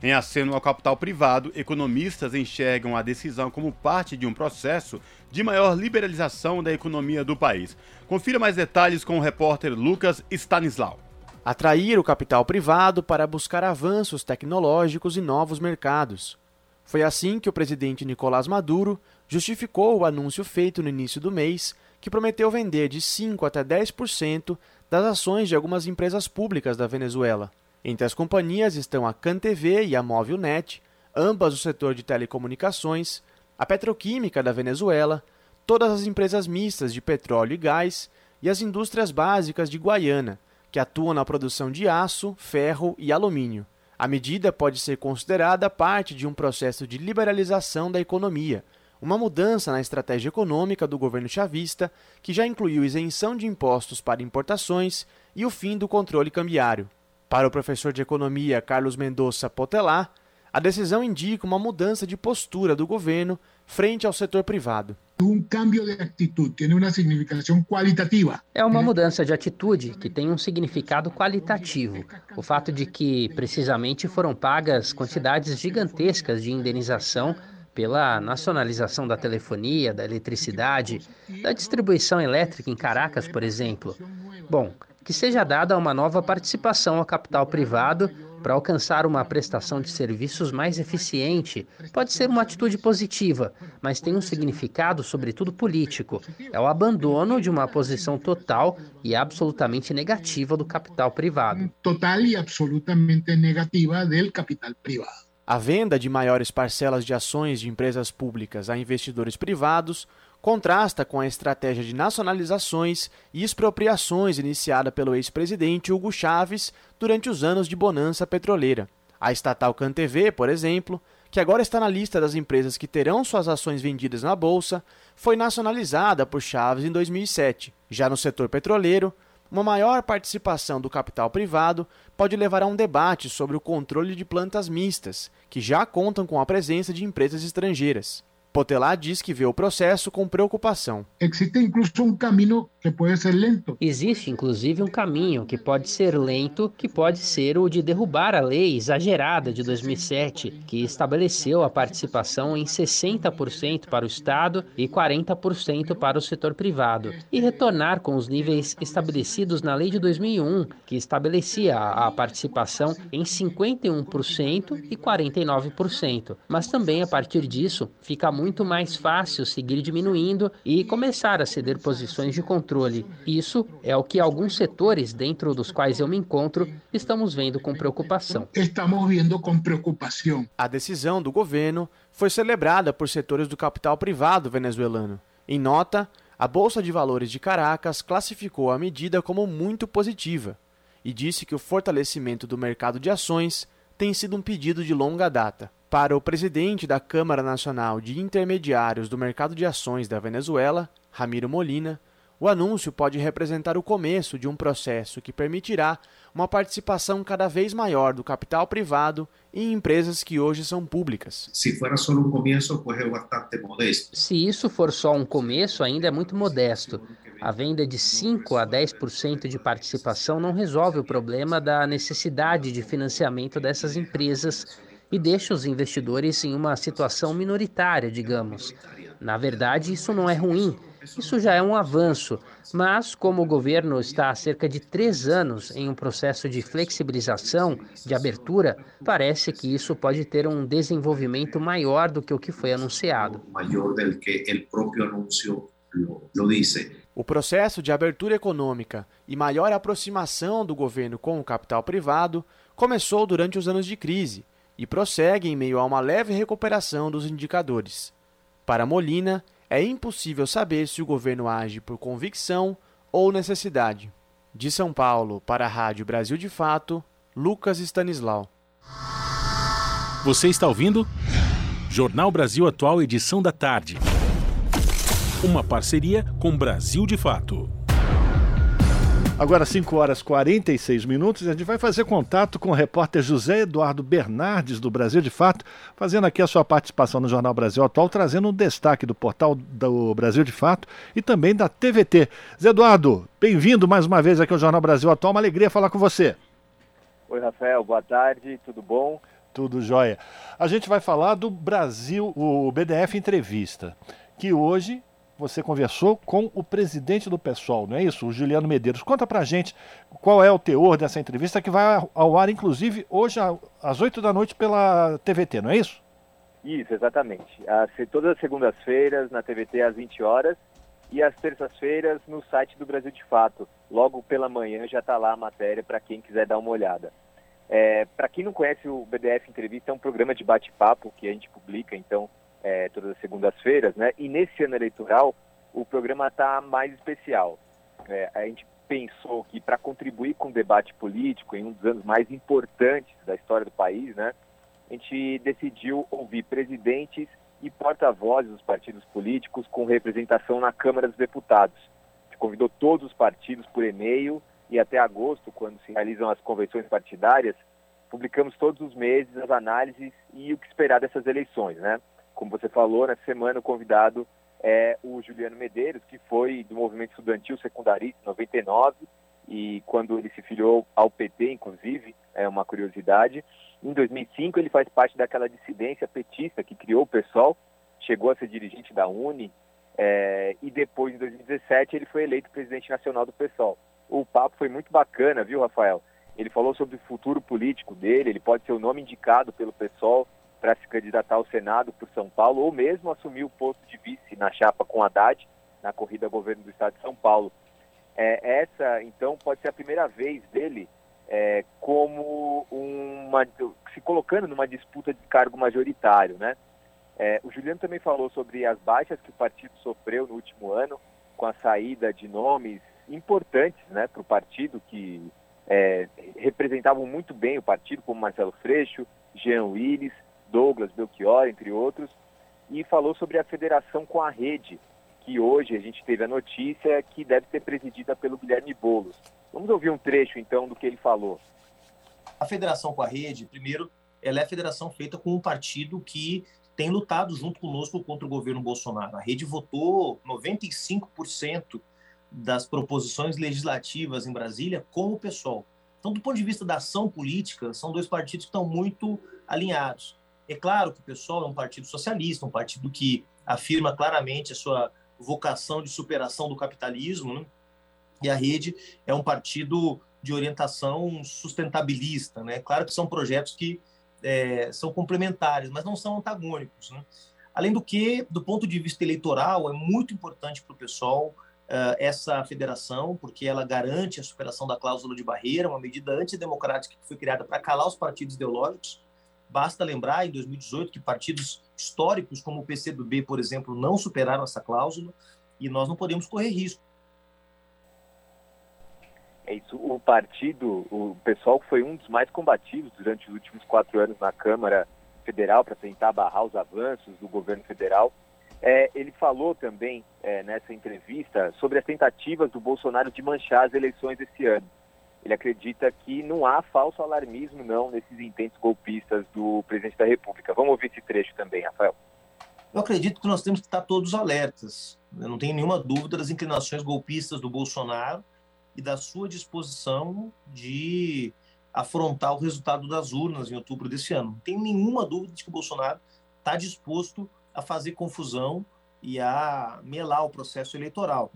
Em aceno ao capital privado, economistas enxergam a decisão como parte de um processo de maior liberalização da economia do país. Confira mais detalhes com o repórter Lucas Stanislau. Atrair o capital privado para buscar avanços tecnológicos e novos mercados. Foi assim que o presidente Nicolás Maduro justificou o anúncio feito no início do mês, que prometeu vender de 5 até 10% das ações de algumas empresas públicas da Venezuela. Entre as companhias estão a CanTV e a Movilnet, ambas do setor de telecomunicações, a Petroquímica da Venezuela, todas as empresas mistas de petróleo e gás e as indústrias básicas de Guaiana, que atuam na produção de aço, ferro e alumínio. A medida pode ser considerada parte de um processo de liberalização da economia, uma mudança na estratégia econômica do governo chavista, que já incluiu isenção de impostos para importações e o fim do controle cambiário. Para o professor de economia Carlos Mendonça Potelar, a decisão indica uma mudança de postura do governo frente ao setor privado. Um cambio de atitude tem uma significação qualitativa. É uma mudança de atitude que tem um significado qualitativo. O fato de que, precisamente, foram pagas quantidades gigantescas de indenização pela nacionalização da telefonia, da eletricidade, da distribuição elétrica em Caracas, por exemplo. Bom, que seja dada uma nova participação ao capital privado para alcançar uma prestação de serviços mais eficiente. Pode ser uma atitude positiva, mas tem um significado, sobretudo político. É o abandono de uma posição total e absolutamente negativa do capital privado. Total e absolutamente negativa do capital privado. A venda de maiores parcelas de ações de empresas públicas a investidores privados contrasta com a estratégia de nacionalizações e expropriações iniciada pelo ex-presidente Hugo Chávez durante os anos de bonança petroleira. A estatal CanTV, por exemplo, que agora está na lista das empresas que terão suas ações vendidas na bolsa, foi nacionalizada por Chaves em 2007. Já no setor petroleiro, uma maior participação do capital privado pode levar a um debate sobre o controle de plantas mistas, que já contam com a presença de empresas estrangeiras. Potelar diz que vê o processo com preocupação. Existe incluso um caminho que pode ser lento. Existe inclusive um caminho que pode ser lento, que pode ser o de derrubar a lei exagerada de 2007, que estabeleceu a participação em 60% para o Estado e 40% para o setor privado, e retornar com os níveis estabelecidos na lei de 2001, que estabelecia a participação em 51% e 49%. Mas também a partir disso fica muito mais fácil seguir diminuindo e começar a ceder posições de controle. Isso é o que alguns setores, dentro dos quais eu me encontro, estamos vendo com preocupação. Estamos vendo com preocupação. A decisão do governo foi celebrada por setores do capital privado venezuelano. Em nota, A Bolsa de Valores de Caracas classificou a medida como muito positiva e disse que o fortalecimento do mercado de ações tem sido um pedido de longa data. Para o presidente da Câmara Nacional de Intermediários do Mercado de Ações da Venezuela, Ramiro Molina, o anúncio pode representar o começo de um processo que permitirá uma participação cada vez maior do capital privado em empresas que hoje são públicas. Se for só um começo, é bastante modesto. Se isso for só um começo, ainda é muito modesto. A venda de 5 a 10% de participação não resolve o problema da necessidade de financiamento dessas empresas e deixa os investidores em uma situação minoritária, digamos. Na verdade, isso não é ruim isso já é um avanço, mas como o governo está há cerca de três anos em um processo de flexibilização, de abertura, parece que isso pode ter um desenvolvimento maior do que o que foi anunciado. Maior do que o próprio anúncio lo dice. O processo de abertura econômica e maior aproximação do governo com o capital privado começou durante os anos de crise e prossegue em meio a uma leve recuperação dos indicadores. Para Molina, é impossível saber se o governo age por convicção ou necessidade. De São Paulo, para a Rádio Brasil de Fato, Lucas Stanislau. Você está ouvindo? Jornal Brasil Atual, edição da tarde. Uma parceria com Brasil de Fato. Agora, 5 horas e 46 minutos, a gente vai fazer contato com o repórter José Eduardo Bernardes, do Brasil de Fato, fazendo aqui a sua participação no Jornal Brasil Atual, trazendo um destaque do portal do Brasil de Fato e também da TVT. Zé Eduardo, bem-vindo mais uma vez aqui ao Jornal Brasil Atual, uma alegria falar com você. Oi, Rafael, boa tarde, tudo bom? Tudo jóia. A gente vai falar do Brasil, o BDF Entrevista, que hoje você conversou com o presidente do PSOL, não é isso? O Juliano Medeiros. Conta pra gente qual é o teor dessa entrevista que vai ao ar, inclusive, hoje às 8 da noite pela TVT, não é isso? Isso, exatamente. Todas as segundas-feiras na TVT às 20 horas e às terças-feiras no site do Brasil de Fato. Logo pela manhã já está lá a matéria para quem quiser dar uma olhada. É, para quem não conhece o BDF Entrevista, é um programa de bate-papo que a gente publica, então é, todas as segundas-feiras, né? E nesse ano eleitoral o programa está mais especial. É, a gente pensou que para contribuir com o debate político em um dos anos mais importantes da história do país, né? A gente decidiu ouvir presidentes e porta-vozes dos partidos políticos com representação na Câmara dos Deputados. A gente convidou todos os partidos por e-mail e até agosto, quando se realizam as convenções partidárias, publicamos todos os meses as análises e o que esperar dessas eleições, né? Como você falou, nessa semana o convidado é o Juliano Medeiros, que foi do movimento estudantil secundarista em 99 e quando ele se filiou ao PT, inclusive, é uma curiosidade. Em 2005 ele faz parte daquela dissidência petista que criou o PSOL, chegou a ser dirigente da Uni é, e depois, em 2017, ele foi eleito presidente nacional do PSOL. O papo foi muito bacana, viu, Rafael? Ele falou sobre o futuro político dele, ele pode ser o nome indicado pelo PSOL para se candidatar ao Senado por São Paulo, ou mesmo assumir o posto de vice na chapa com Haddad, na corrida ao governo do estado de São Paulo. É, essa, então, pode ser a primeira vez dele é, como uma. se colocando numa disputa de cargo majoritário, né? É, o Juliano também falou sobre as baixas que o partido sofreu no último ano, com a saída de nomes importantes né, para o partido, que é, representavam muito bem o partido, como Marcelo Freixo, Jean Willis, Douglas Belchior, entre outros, e falou sobre a federação com a rede, que hoje a gente teve a notícia que deve ser presidida pelo Guilherme Boulos. Vamos ouvir um trecho então do que ele falou. A federação com a rede, primeiro, ela é a federação feita com um partido que tem lutado junto conosco contra o governo Bolsonaro. A rede votou 95% das proposições legislativas em Brasília com o PSOL. Então, do ponto de vista da ação política, são dois partidos que estão muito alinhados. É claro que o PSOL é um partido socialista, um partido que afirma claramente a sua vocação de superação do capitalismo, né? e a Rede é um partido de orientação sustentabilista. Né? Claro que são projetos que é, são complementares, mas não são antagônicos. Né? Além do que, do ponto de vista eleitoral, é muito importante para o PSOL uh, essa federação, porque ela garante a superação da cláusula de barreira, uma medida antidemocrática que foi criada para calar os partidos ideológicos, Basta lembrar, em 2018, que partidos históricos como o PCdoB, por exemplo, não superaram essa cláusula. e nós não podemos correr risco. É isso. O partido, o pessoal foi um dos mais combativos durante os últimos quatro anos na Câmara Federal para tentar barrar os avanços do governo federal. É, ele falou também é, nessa entrevista sobre as tentativas do Bolsonaro de manchar as eleições esse ano. Ele acredita que não há falso alarmismo, não, nesses intentos golpistas do presidente da República. Vamos ouvir esse trecho também, Rafael. Eu acredito que nós temos que estar todos alertas. Eu não tenho nenhuma dúvida das inclinações golpistas do Bolsonaro e da sua disposição de afrontar o resultado das urnas em outubro desse ano. Não tenho nenhuma dúvida de que o Bolsonaro está disposto a fazer confusão e a melar o processo eleitoral.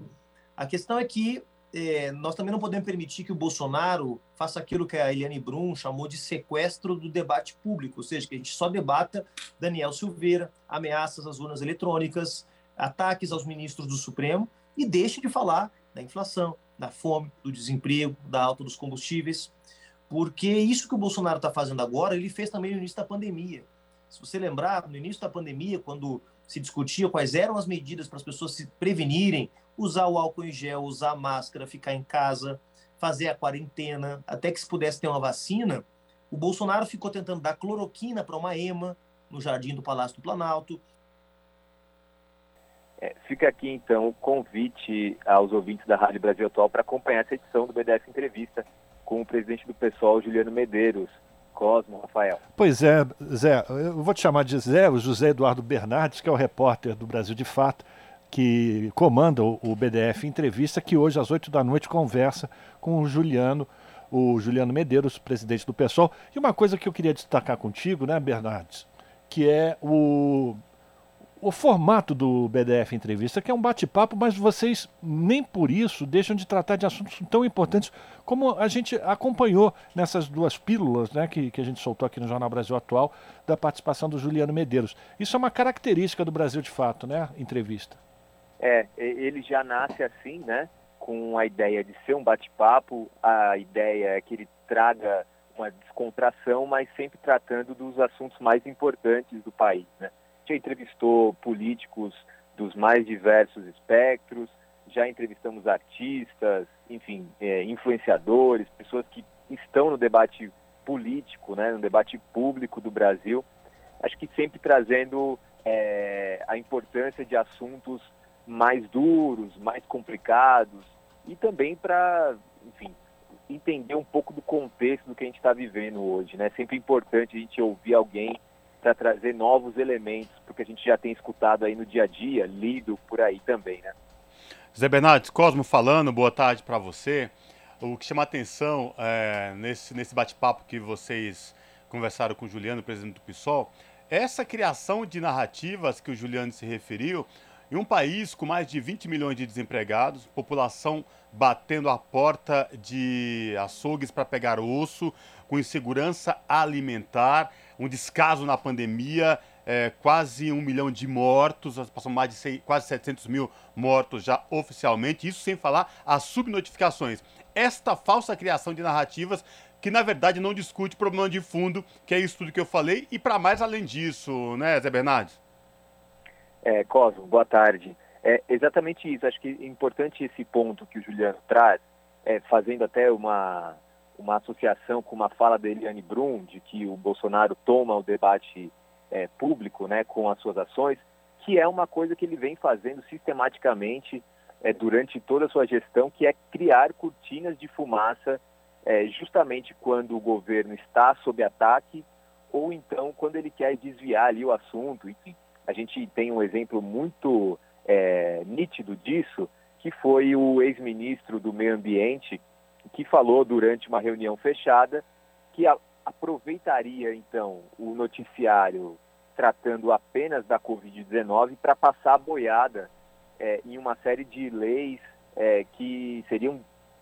A questão é que é, nós também não podemos permitir que o Bolsonaro faça aquilo que a Eliane Brum chamou de sequestro do debate público, ou seja, que a gente só debata Daniel Silveira, ameaças às urnas eletrônicas, ataques aos ministros do Supremo e deixe de falar da inflação, da fome, do desemprego, da alta dos combustíveis, porque isso que o Bolsonaro está fazendo agora, ele fez também no início da pandemia. Se você lembrar, no início da pandemia, quando se discutia quais eram as medidas para as pessoas se prevenirem, usar o álcool em gel, usar máscara, ficar em casa, fazer a quarentena, até que se pudesse ter uma vacina, o Bolsonaro ficou tentando dar cloroquina para uma EMA no jardim do Palácio do Planalto, é, fica aqui então o convite aos ouvintes da Rádio Brasil Atual para acompanhar essa edição do BDF Entrevista com o presidente do PSOL, Juliano Medeiros. Cosmo, Rafael. Pois é, Zé, eu vou te chamar de Zé, o José Eduardo Bernardes, que é o repórter do Brasil de Fato, que comanda o BDF Entrevista, que hoje às 8 da noite conversa com o Juliano, o Juliano Medeiros, presidente do PSOL. E uma coisa que eu queria destacar contigo, né, Bernardes, que é o o formato do BDF Entrevista, que é um bate-papo, mas vocês nem por isso deixam de tratar de assuntos tão importantes como a gente acompanhou nessas duas pílulas né, que, que a gente soltou aqui no Jornal Brasil Atual, da participação do Juliano Medeiros. Isso é uma característica do Brasil de fato, né? Entrevista. É, ele já nasce assim, né? Com a ideia de ser um bate-papo, a ideia é que ele traga uma descontração, mas sempre tratando dos assuntos mais importantes do país, né? Já entrevistou políticos dos mais diversos espectros, já entrevistamos artistas, enfim, é, influenciadores, pessoas que estão no debate político, né, no debate público do Brasil. Acho que sempre trazendo é, a importância de assuntos mais duros, mais complicados e também para, enfim, entender um pouco do contexto do que a gente está vivendo hoje, né? Sempre importante a gente ouvir alguém para trazer novos elementos, porque a gente já tem escutado aí no dia a dia, lido por aí também, né? Zé Bernardes, Cosmo falando, boa tarde para você. O que chama atenção é, nesse, nesse bate-papo que vocês conversaram com o Juliano, presidente do PSOL, é essa criação de narrativas que o Juliano se referiu, em um país com mais de 20 milhões de desempregados, população batendo a porta de açougues para pegar osso, com insegurança alimentar, um descaso na pandemia, é, quase um milhão de mortos, passam mais de seis, quase 700 mil mortos já oficialmente, isso sem falar as subnotificações. Esta falsa criação de narrativas que na verdade não discute o problema de fundo, que é isso tudo que eu falei, e para mais além disso, né, Zé Bernardes? É, Cosmo, boa tarde. É exatamente isso. Acho que é importante esse ponto que o Juliano traz, é, fazendo até uma, uma associação com uma fala da Eliane Brum, de que o Bolsonaro toma o debate é, público né, com as suas ações, que é uma coisa que ele vem fazendo sistematicamente é, durante toda a sua gestão, que é criar cortinas de fumaça é, justamente quando o governo está sob ataque ou então quando ele quer desviar ali o assunto. Enfim, a gente tem um exemplo muito é, nítido disso, que foi o ex-ministro do Meio Ambiente, que falou durante uma reunião fechada que a, aproveitaria então o noticiário tratando apenas da Covid-19 para passar a boiada é, em uma série de leis é, que seriam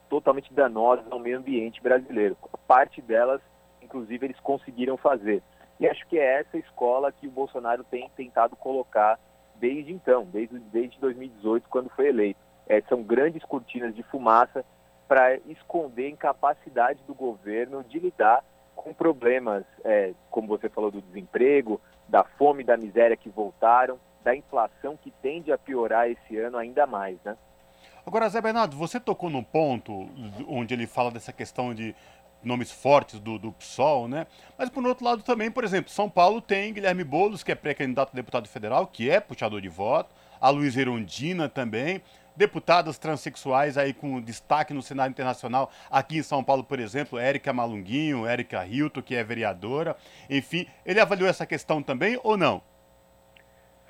totalmente danosas ao meio ambiente brasileiro. Parte delas, inclusive, eles conseguiram fazer. E acho que é essa escola que o Bolsonaro tem tentado colocar desde então, desde, desde 2018, quando foi eleito. É, são grandes cortinas de fumaça para esconder a incapacidade do governo de lidar com problemas, é, como você falou, do desemprego, da fome, da miséria que voltaram. da inflação que tende a piorar esse ano ainda mais, né? Agora, Zé Bernardo, você tocou num ponto onde ele fala dessa questão de nomes fortes do, do PSOL, né? Mas por outro lado também, por exemplo, São Paulo tem Guilherme Boulos, que é pré-candidato a deputado federal, que é puxador de voto, a Luiz Erundina também, deputadas transexuais aí com destaque no cenário internacional, aqui em São Paulo, por exemplo, Érica Malunguinho, Érica Hilton, que é vereadora, enfim, ele avaliou essa questão também ou não?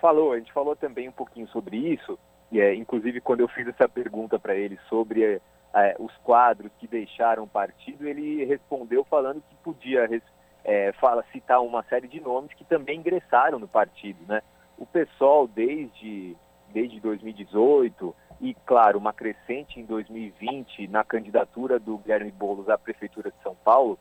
Falou, a gente falou também um pouquinho sobre isso, e é, inclusive quando eu fiz essa pergunta para ele sobre é, os quadros que deixaram o partido, ele respondeu falando que podia é, fala, citar uma série de nomes que também ingressaram no partido. Né? O PSOL, desde, desde 2018, e, claro, uma crescente em 2020 na candidatura do Guilherme Boulos à Prefeitura de São Paulo,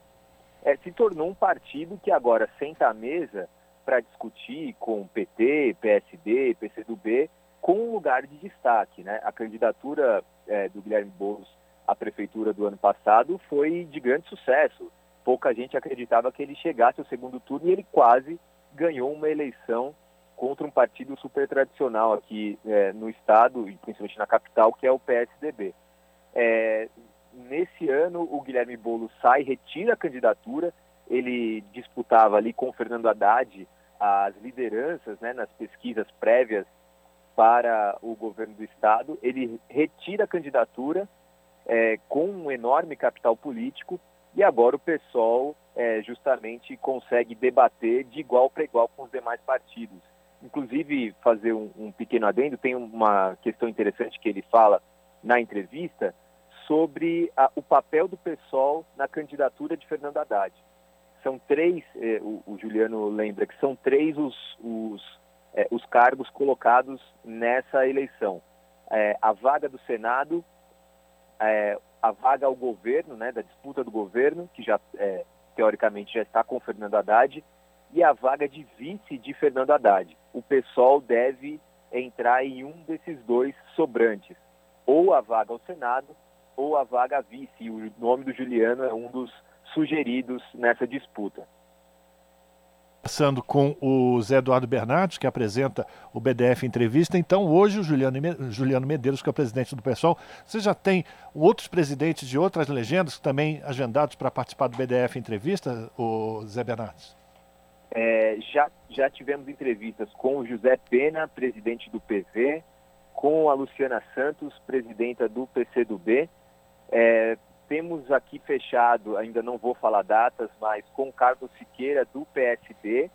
é, se tornou um partido que agora senta à mesa para discutir com PT, PSD, PCdoB, com um lugar de destaque. Né? A candidatura é, do Guilherme Boulos à prefeitura do ano passado foi de grande sucesso. Pouca gente acreditava que ele chegasse ao segundo turno e ele quase ganhou uma eleição contra um partido super tradicional aqui é, no estado e principalmente na capital, que é o PSDB. É, nesse ano, o Guilherme Boulos sai, retira a candidatura. Ele disputava ali com o Fernando Haddad as lideranças né, nas pesquisas prévias para o governo do estado. Ele retira a candidatura é, com um enorme capital político e agora o PSOL é, justamente consegue debater de igual para igual com os demais partidos. Inclusive, fazer um, um pequeno adendo, tem uma questão interessante que ele fala na entrevista sobre a, o papel do PSOL na candidatura de Fernando Haddad. São três, eh, o, o, Juliano lembra que são três os, os é, os cargos colocados nessa eleição. É, a vaga do Senado, é, a vaga ao governo, né, da disputa do governo, que já é, teoricamente já está com Fernando Haddad, e a vaga de vice de Fernando Haddad. O PSOL deve entrar em um desses dois sobrantes, ou a vaga ao Senado, ou a vaga a vice. O nome do Juliano é um dos sugeridos nessa disputa conversando com o Zé Eduardo Bernardes, que apresenta o BDF Entrevista. Então, hoje, o Juliano, Juliano Medeiros, que é o presidente do PSOL. Você já tem outros presidentes de outras legendas também agendados para participar do BDF Entrevista, o Zé Bernardes? É, já, já tivemos entrevistas com o José Pena, presidente do PV, com a Luciana Santos, presidenta do PCdoB. É, temos aqui fechado, ainda não vou falar datas, mas com Carlos Siqueira do PSD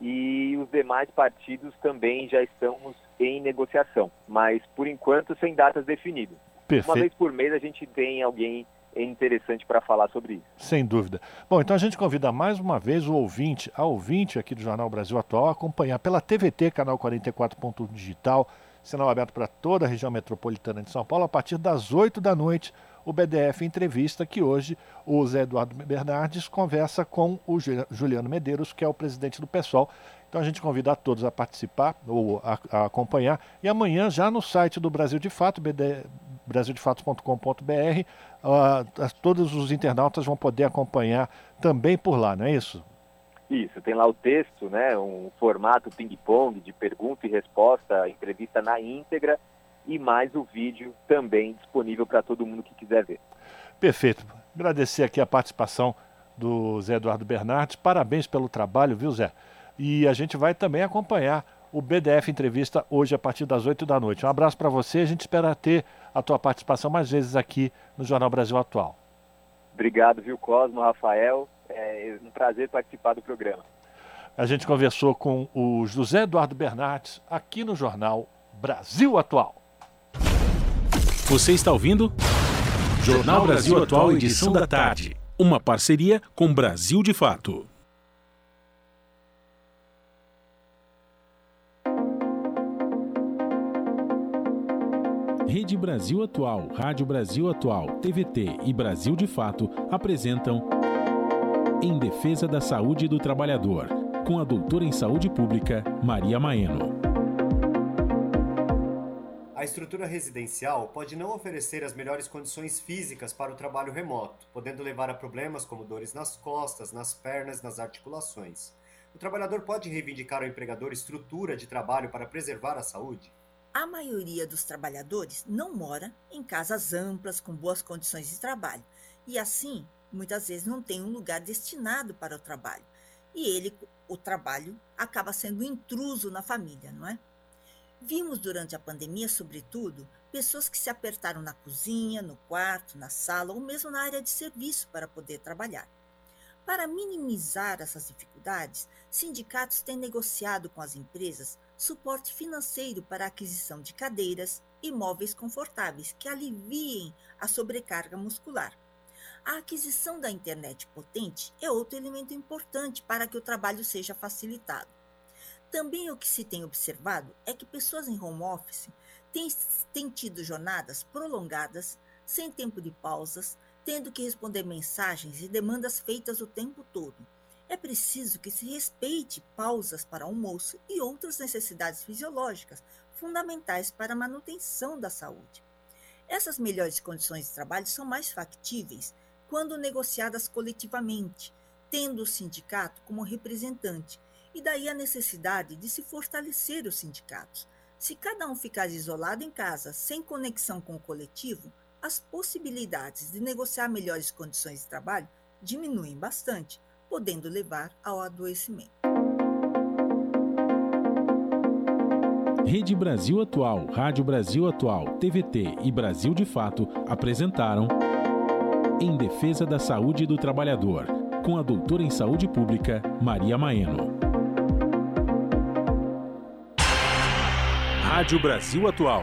e os demais partidos também já estamos em negociação, mas por enquanto sem datas definidas. Perfeito. Uma vez por mês a gente tem alguém interessante para falar sobre isso. Sem dúvida. Bom, então a gente convida mais uma vez o ouvinte, a ouvinte aqui do Jornal Brasil Atual, a acompanhar pela TVT, canal 44.1 digital, sinal aberto para toda a região metropolitana de São Paulo, a partir das 8 da noite o BDF Entrevista, que hoje o Zé Eduardo Bernardes conversa com o Juliano Medeiros, que é o presidente do PSOL. Então a gente convida a todos a participar ou a, a acompanhar. E amanhã, já no site do Brasil de Fato, BD, brasildefatos.com.br, uh, todos os internautas vão poder acompanhar também por lá, não é isso? Isso, tem lá o texto, né, um formato ping-pong de pergunta e resposta, entrevista na íntegra e mais o vídeo também disponível para todo mundo que quiser ver. Perfeito. Agradecer aqui a participação do Zé Eduardo Bernardes. Parabéns pelo trabalho, viu, Zé? E a gente vai também acompanhar o BDF Entrevista hoje a partir das 8 da noite. Um abraço para você. A gente espera ter a tua participação mais vezes aqui no Jornal Brasil Atual. Obrigado, viu, Cosmo, Rafael. É um prazer participar do programa. A gente conversou com o José Eduardo Bernardes aqui no Jornal Brasil Atual. Você está ouvindo? Jornal Brasil Atual, edição da tarde. Uma parceria com Brasil de Fato. Rede Brasil Atual, Rádio Brasil Atual, TVT e Brasil de Fato apresentam Em Defesa da Saúde do Trabalhador, com a doutora em Saúde Pública, Maria Maeno. A estrutura residencial pode não oferecer as melhores condições físicas para o trabalho remoto, podendo levar a problemas como dores nas costas, nas pernas, nas articulações. O trabalhador pode reivindicar ao empregador estrutura de trabalho para preservar a saúde? A maioria dos trabalhadores não mora em casas amplas com boas condições de trabalho e assim muitas vezes não tem um lugar destinado para o trabalho. E ele, o trabalho, acaba sendo intruso na família, não é? Vimos durante a pandemia, sobretudo, pessoas que se apertaram na cozinha, no quarto, na sala ou mesmo na área de serviço para poder trabalhar. Para minimizar essas dificuldades, sindicatos têm negociado com as empresas suporte financeiro para a aquisição de cadeiras e móveis confortáveis que aliviem a sobrecarga muscular. A aquisição da internet potente é outro elemento importante para que o trabalho seja facilitado. Também o que se tem observado é que pessoas em home office têm, têm tido jornadas prolongadas, sem tempo de pausas, tendo que responder mensagens e demandas feitas o tempo todo. É preciso que se respeite pausas para almoço e outras necessidades fisiológicas fundamentais para a manutenção da saúde. Essas melhores condições de trabalho são mais factíveis quando negociadas coletivamente, tendo o sindicato como representante, e daí a necessidade de se fortalecer os sindicatos. Se cada um ficar isolado em casa, sem conexão com o coletivo, as possibilidades de negociar melhores condições de trabalho diminuem bastante, podendo levar ao adoecimento. Rede Brasil Atual, Rádio Brasil Atual, TVT e Brasil de Fato apresentaram Em Defesa da Saúde do Trabalhador, com a doutora em Saúde Pública, Maria Maeno. Rádio Brasil Atual.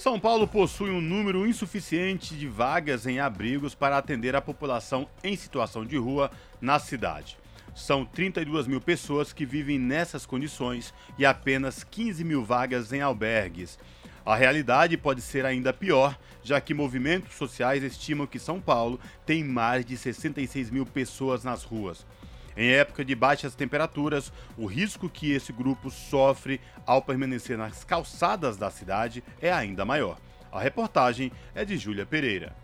São Paulo possui um número insuficiente de vagas em abrigos para atender a população em situação de rua na cidade. São 32 mil pessoas que vivem nessas condições e apenas 15 mil vagas em albergues. A realidade pode ser ainda pior, já que movimentos sociais estimam que São Paulo tem mais de 66 mil pessoas nas ruas. Em época de baixas temperaturas, o risco que esse grupo sofre ao permanecer nas calçadas da cidade é ainda maior. A reportagem é de Júlia Pereira.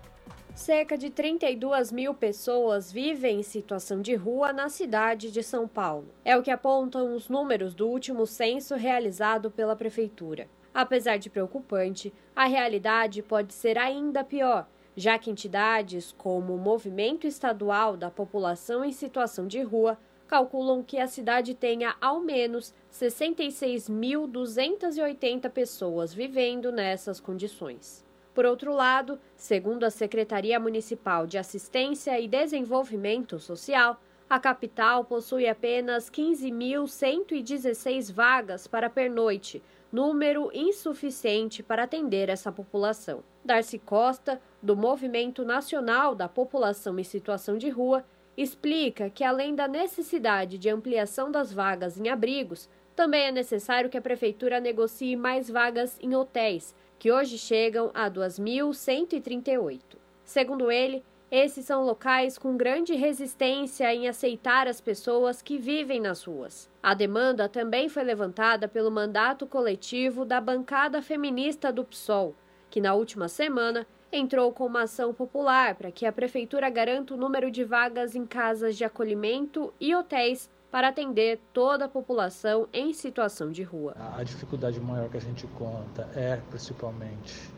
Cerca de 32 mil pessoas vivem em situação de rua na cidade de São Paulo. É o que apontam os números do último censo realizado pela Prefeitura. Apesar de preocupante, a realidade pode ser ainda pior, já que entidades como o Movimento Estadual da População em Situação de Rua calculam que a cidade tenha ao menos 66.280 pessoas vivendo nessas condições. Por outro lado, segundo a Secretaria Municipal de Assistência e Desenvolvimento Social, a capital possui apenas 15.116 vagas para pernoite, número insuficiente para atender essa população. Darcy Costa, do Movimento Nacional da População em Situação de Rua, explica que, além da necessidade de ampliação das vagas em abrigos, também é necessário que a Prefeitura negocie mais vagas em hotéis, que hoje chegam a 2.138. Segundo ele, esses são locais com grande resistência em aceitar as pessoas que vivem nas ruas. A demanda também foi levantada pelo mandato coletivo da bancada feminista do PSOL, que na última semana entrou com uma ação popular para que a prefeitura garanta o número de vagas em casas de acolhimento e hotéis para atender toda a população em situação de rua. A dificuldade maior que a gente conta é principalmente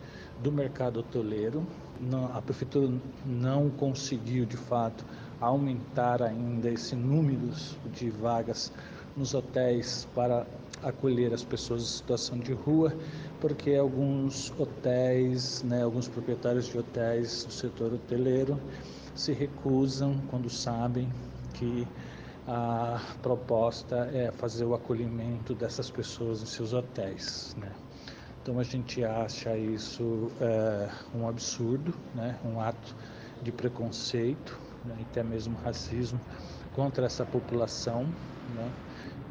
do mercado hoteleiro. a prefeitura não conseguiu, de fato, aumentar ainda esse número de vagas nos hotéis para acolher as pessoas em situação de rua, porque alguns hotéis, né, alguns proprietários de hotéis do setor hoteleiro se recusam quando sabem que a proposta é fazer o acolhimento dessas pessoas em seus hotéis. Né? Então a gente acha isso é, um absurdo, né? um ato de preconceito né? até mesmo racismo contra essa população, né?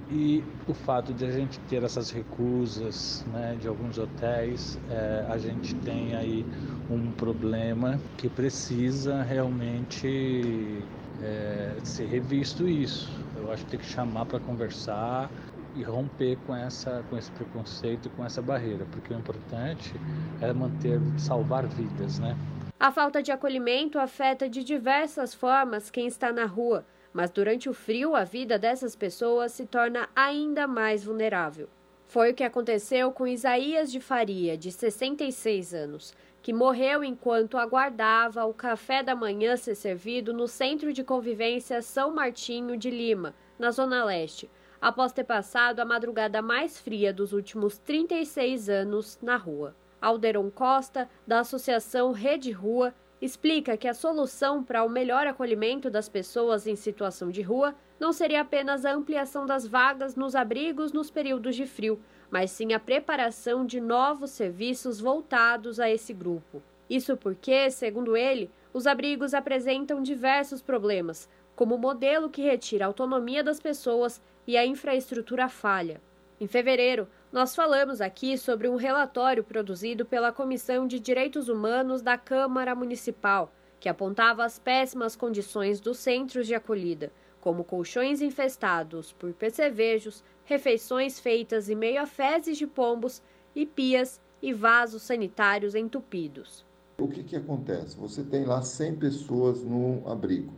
E o fato de a gente ter essas recusas né, de alguns hotéis, é, a gente tem aí um problema que precisa realmente é, ser revisto isso. Eu acho que tem que chamar para conversar e romper com essa com esse preconceito, com essa barreira, porque o importante é manter, salvar vidas, né? A falta de acolhimento afeta de diversas formas quem está na rua mas durante o frio a vida dessas pessoas se torna ainda mais vulnerável. Foi o que aconteceu com Isaías de Faria, de 66 anos, que morreu enquanto aguardava o café da manhã ser servido no Centro de Convivência São Martinho de Lima, na Zona Leste, após ter passado a madrugada mais fria dos últimos 36 anos na rua. Alderon Costa, da Associação Rede Rua, explica que a solução para o melhor acolhimento das pessoas em situação de rua não seria apenas a ampliação das vagas nos abrigos nos períodos de frio, mas sim a preparação de novos serviços voltados a esse grupo. Isso porque, segundo ele, os abrigos apresentam diversos problemas, como o modelo que retira a autonomia das pessoas e a infraestrutura falha. Em fevereiro, nós falamos aqui sobre um relatório produzido pela Comissão de Direitos Humanos da Câmara Municipal, que apontava as péssimas condições dos centros de acolhida, como colchões infestados por percevejos, refeições feitas em meio a fezes de pombos e pias e vasos sanitários entupidos. O que, que acontece? Você tem lá 100 pessoas no abrigo.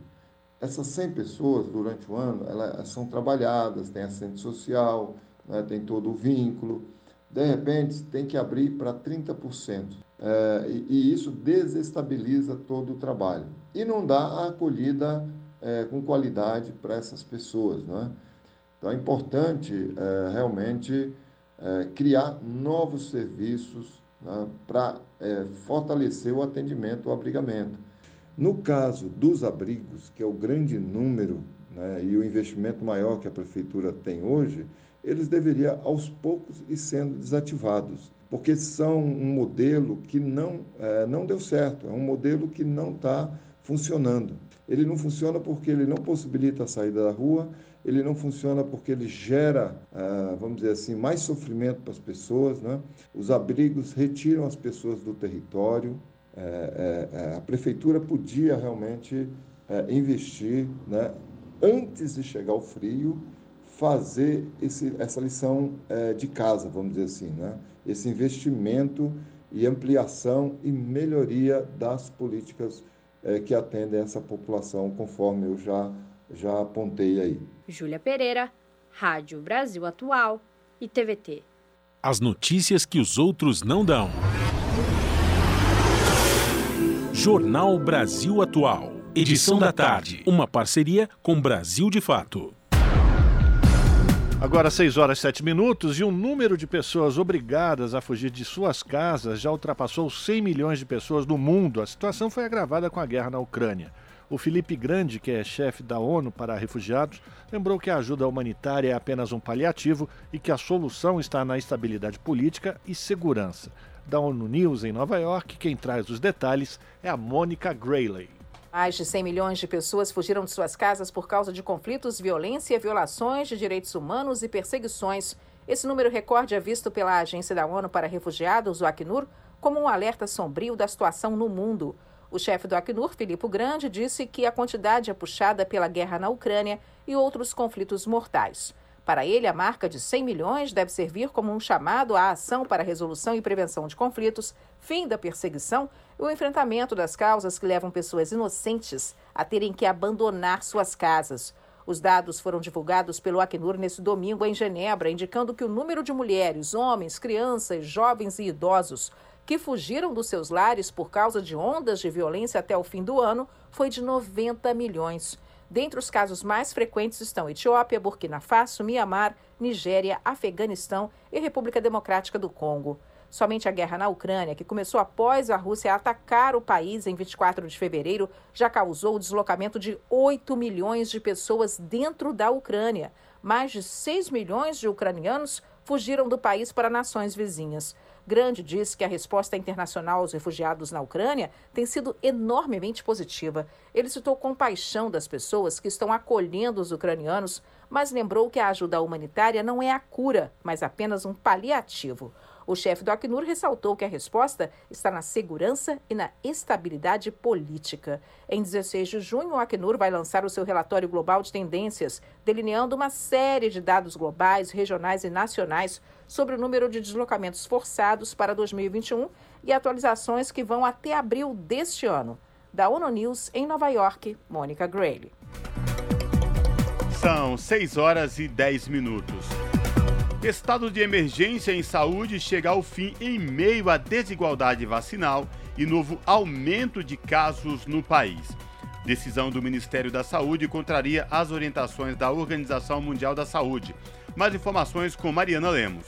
Essas 100 pessoas, durante o ano, elas são trabalhadas, tem assistente social, né, tem todo o vínculo. De repente, tem que abrir para 30%. É, e, isso desestabiliza todo o trabalho. E não dá a acolhida é, com qualidade para essas pessoas. Né? Então, é importante é, realmente é, criar novos serviços né, para é, fortalecer o atendimento, o abrigamento. No caso dos abrigos, que é o grande número né, e o investimento maior que a prefeitura tem hoje, eles deveriam aos poucos ir sendo desativados, porque são um modelo que não, é, não deu certo, é um modelo que não está funcionando. Ele não funciona porque ele não possibilita a saída da rua, ele não funciona porque ele gera, é, vamos dizer assim, mais sofrimento para as pessoas. Né? Os abrigos retiram as pessoas do território. É, é, a prefeitura podia realmente investir né, antes de chegar o frio fazer esse, essa lição é, de casa, vamos dizer assim, né? esse investimento e ampliação e melhoria das políticas é, que atendem essa população, conforme eu já, já apontei aí. Júlia Pereira, Rádio Brasil Atual e TVT. As notícias que os outros não dão. Jornal Brasil Atual. Edição da tarde. Uma parceria com Brasil de Fato. Agora 6 horas e 7 minutos e o número de pessoas obrigadas a fugir de suas casas já ultrapassou 100 milhões de pessoas no mundo. A situação foi agravada com a guerra na Ucrânia. O Felipe Grande, que é chefe da ONU para refugiados, lembrou que a ajuda humanitária é apenas um paliativo e que a solução está na estabilidade política e segurança. Da ONU News em Nova York, quem traz os detalhes é a Mônica Grayley. Mais de 100 milhões de pessoas fugiram de suas casas por causa de conflitos, violência, violações de direitos humanos e perseguições. Esse número recorde é visto pela Agência da ONU para Refugiados, o Acnur, como um alerta sombrio da situação no mundo. O chefe do Acnur, Filippo Grande, disse que a quantidade é puxada pela guerra na Ucrânia e outros conflitos mortais. Para ele, a marca de 100 milhões deve servir como um chamado à ação para a resolução e prevenção de conflitos, fim da perseguição e o enfrentamento das causas que levam pessoas inocentes a terem que abandonar suas casas. Os dados foram divulgados pelo Acnur nesse domingo em Genebra, indicando que o número de mulheres, homens, crianças, jovens e idosos que fugiram dos seus lares por causa de ondas de violência até o fim do ano foi de 90 milhões. Dentre os casos mais frequentes estão Etiópia, Burkina Faso, Mianmar, Nigéria, Afeganistão e República Democrática do Congo. Somente a guerra na Ucrânia, que começou após a Rússia atacar o país em 24 de fevereiro, já causou o deslocamento de 8 milhões de pessoas dentro da Ucrânia. Mais de 6 milhões de ucranianos fugiram do país para nações vizinhas. Grande diz que a resposta internacional aos refugiados na Ucrânia tem sido enormemente positiva. Ele citou compaixão das pessoas que estão acolhendo os ucranianos, mas lembrou que a ajuda humanitária não é a cura, mas apenas um paliativo. O chefe do Acnur ressaltou que a resposta está na segurança e na estabilidade política. Em 16 de junho, o Acnur vai lançar o seu relatório global de tendências, delineando uma série de dados globais, regionais e nacionais sobre o número de deslocamentos forçados para 2021 e atualizações que vão até abril deste ano. Da ONU News, em Nova York, Mônica Grayle. São 6 horas e 10 minutos. Estado de emergência em saúde chega ao fim em meio à desigualdade vacinal e novo aumento de casos no país. Decisão do Ministério da Saúde contraria as orientações da Organização Mundial da Saúde. Mais informações com Mariana Lemos.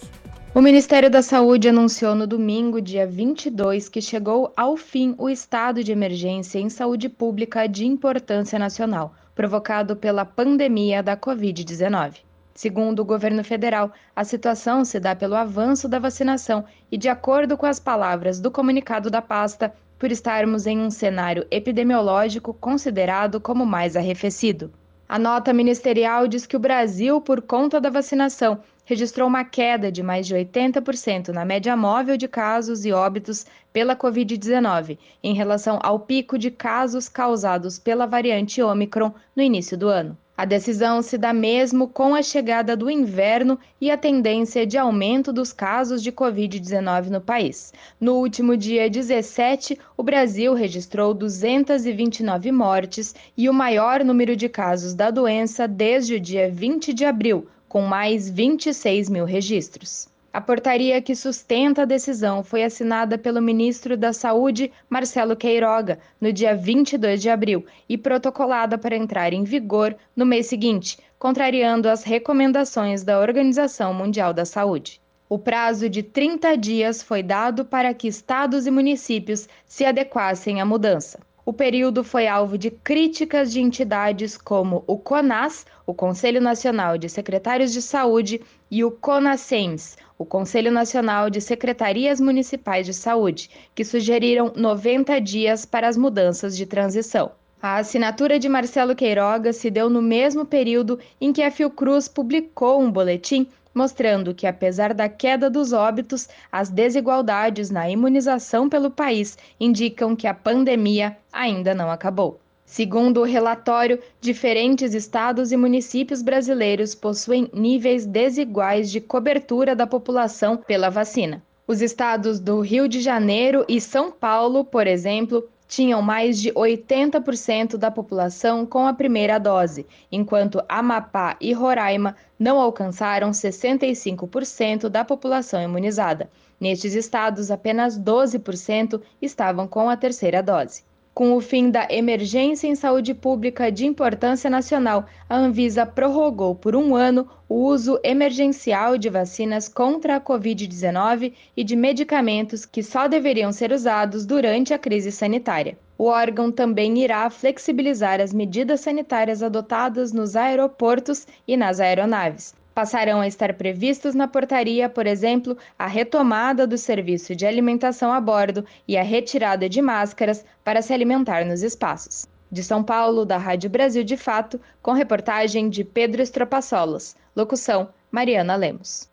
O Ministério da Saúde anunciou no domingo, dia 22, que chegou ao fim o estado de emergência em saúde pública de importância nacional, provocado pela pandemia da Covid-19. Segundo o governo federal, a situação se dá pelo avanço da vacinação e, de acordo com as palavras do comunicado da pasta, por estarmos em um cenário epidemiológico considerado como mais arrefecido. A nota ministerial diz que o Brasil, por conta da vacinação, registrou uma queda de mais de 80% na média móvel de casos e óbitos pela Covid-19, em relação ao pico de casos causados pela variante Omicron no início do ano. A decisão se dá mesmo com a chegada do inverno e a tendência de aumento dos casos de Covid-19 no país. No último dia 17, o Brasil registrou 229 mortes e o maior número de casos da doença desde o dia 20 de abril, com mais 26 mil registros. A portaria que sustenta a decisão foi assinada pelo ministro da Saúde, Marcelo Queiroga, no dia 22 de abril e protocolada para entrar em vigor no mês seguinte, contrariando as recomendações da Organização Mundial da Saúde. O prazo de 30 dias foi dado para que estados e municípios se adequassem à mudança. O período foi alvo de críticas de entidades como o CONAS, o Conselho Nacional de Secretários de Saúde, e o CONASEMS, o Conselho Nacional de Secretarias Municipais de Saúde, que sugeriram 90 dias para as mudanças de transição. A assinatura de Marcelo Queiroga se deu no mesmo período em que a Fiocruz publicou um boletim mostrando que, apesar da queda dos óbitos, as desigualdades na imunização pelo país indicam que a pandemia ainda não acabou. Segundo o relatório, diferentes estados e municípios brasileiros possuem níveis desiguais de cobertura da população pela vacina. Os estados do Rio de Janeiro e São Paulo, por exemplo, tinham mais de 80% da população com a primeira dose, enquanto Amapá e Roraima não alcançaram 65% da população imunizada. Nestes estados, apenas 12% estavam com a terceira dose. Com o fim da emergência em saúde pública de importância nacional, a Anvisa prorrogou por um ano o uso emergencial de vacinas contra a Covid-19 e de medicamentos que só deveriam ser usados durante a crise sanitária. O órgão também irá flexibilizar as medidas sanitárias adotadas nos aeroportos e nas aeronaves. Passarão a estar previstos na portaria, por exemplo, a retomada do serviço de alimentação a bordo e a retirada de máscaras para se alimentar nos espaços. De São Paulo, da Rádio Brasil de Fato, com reportagem de Pedro Estropaçolos. Locução: Mariana Lemos.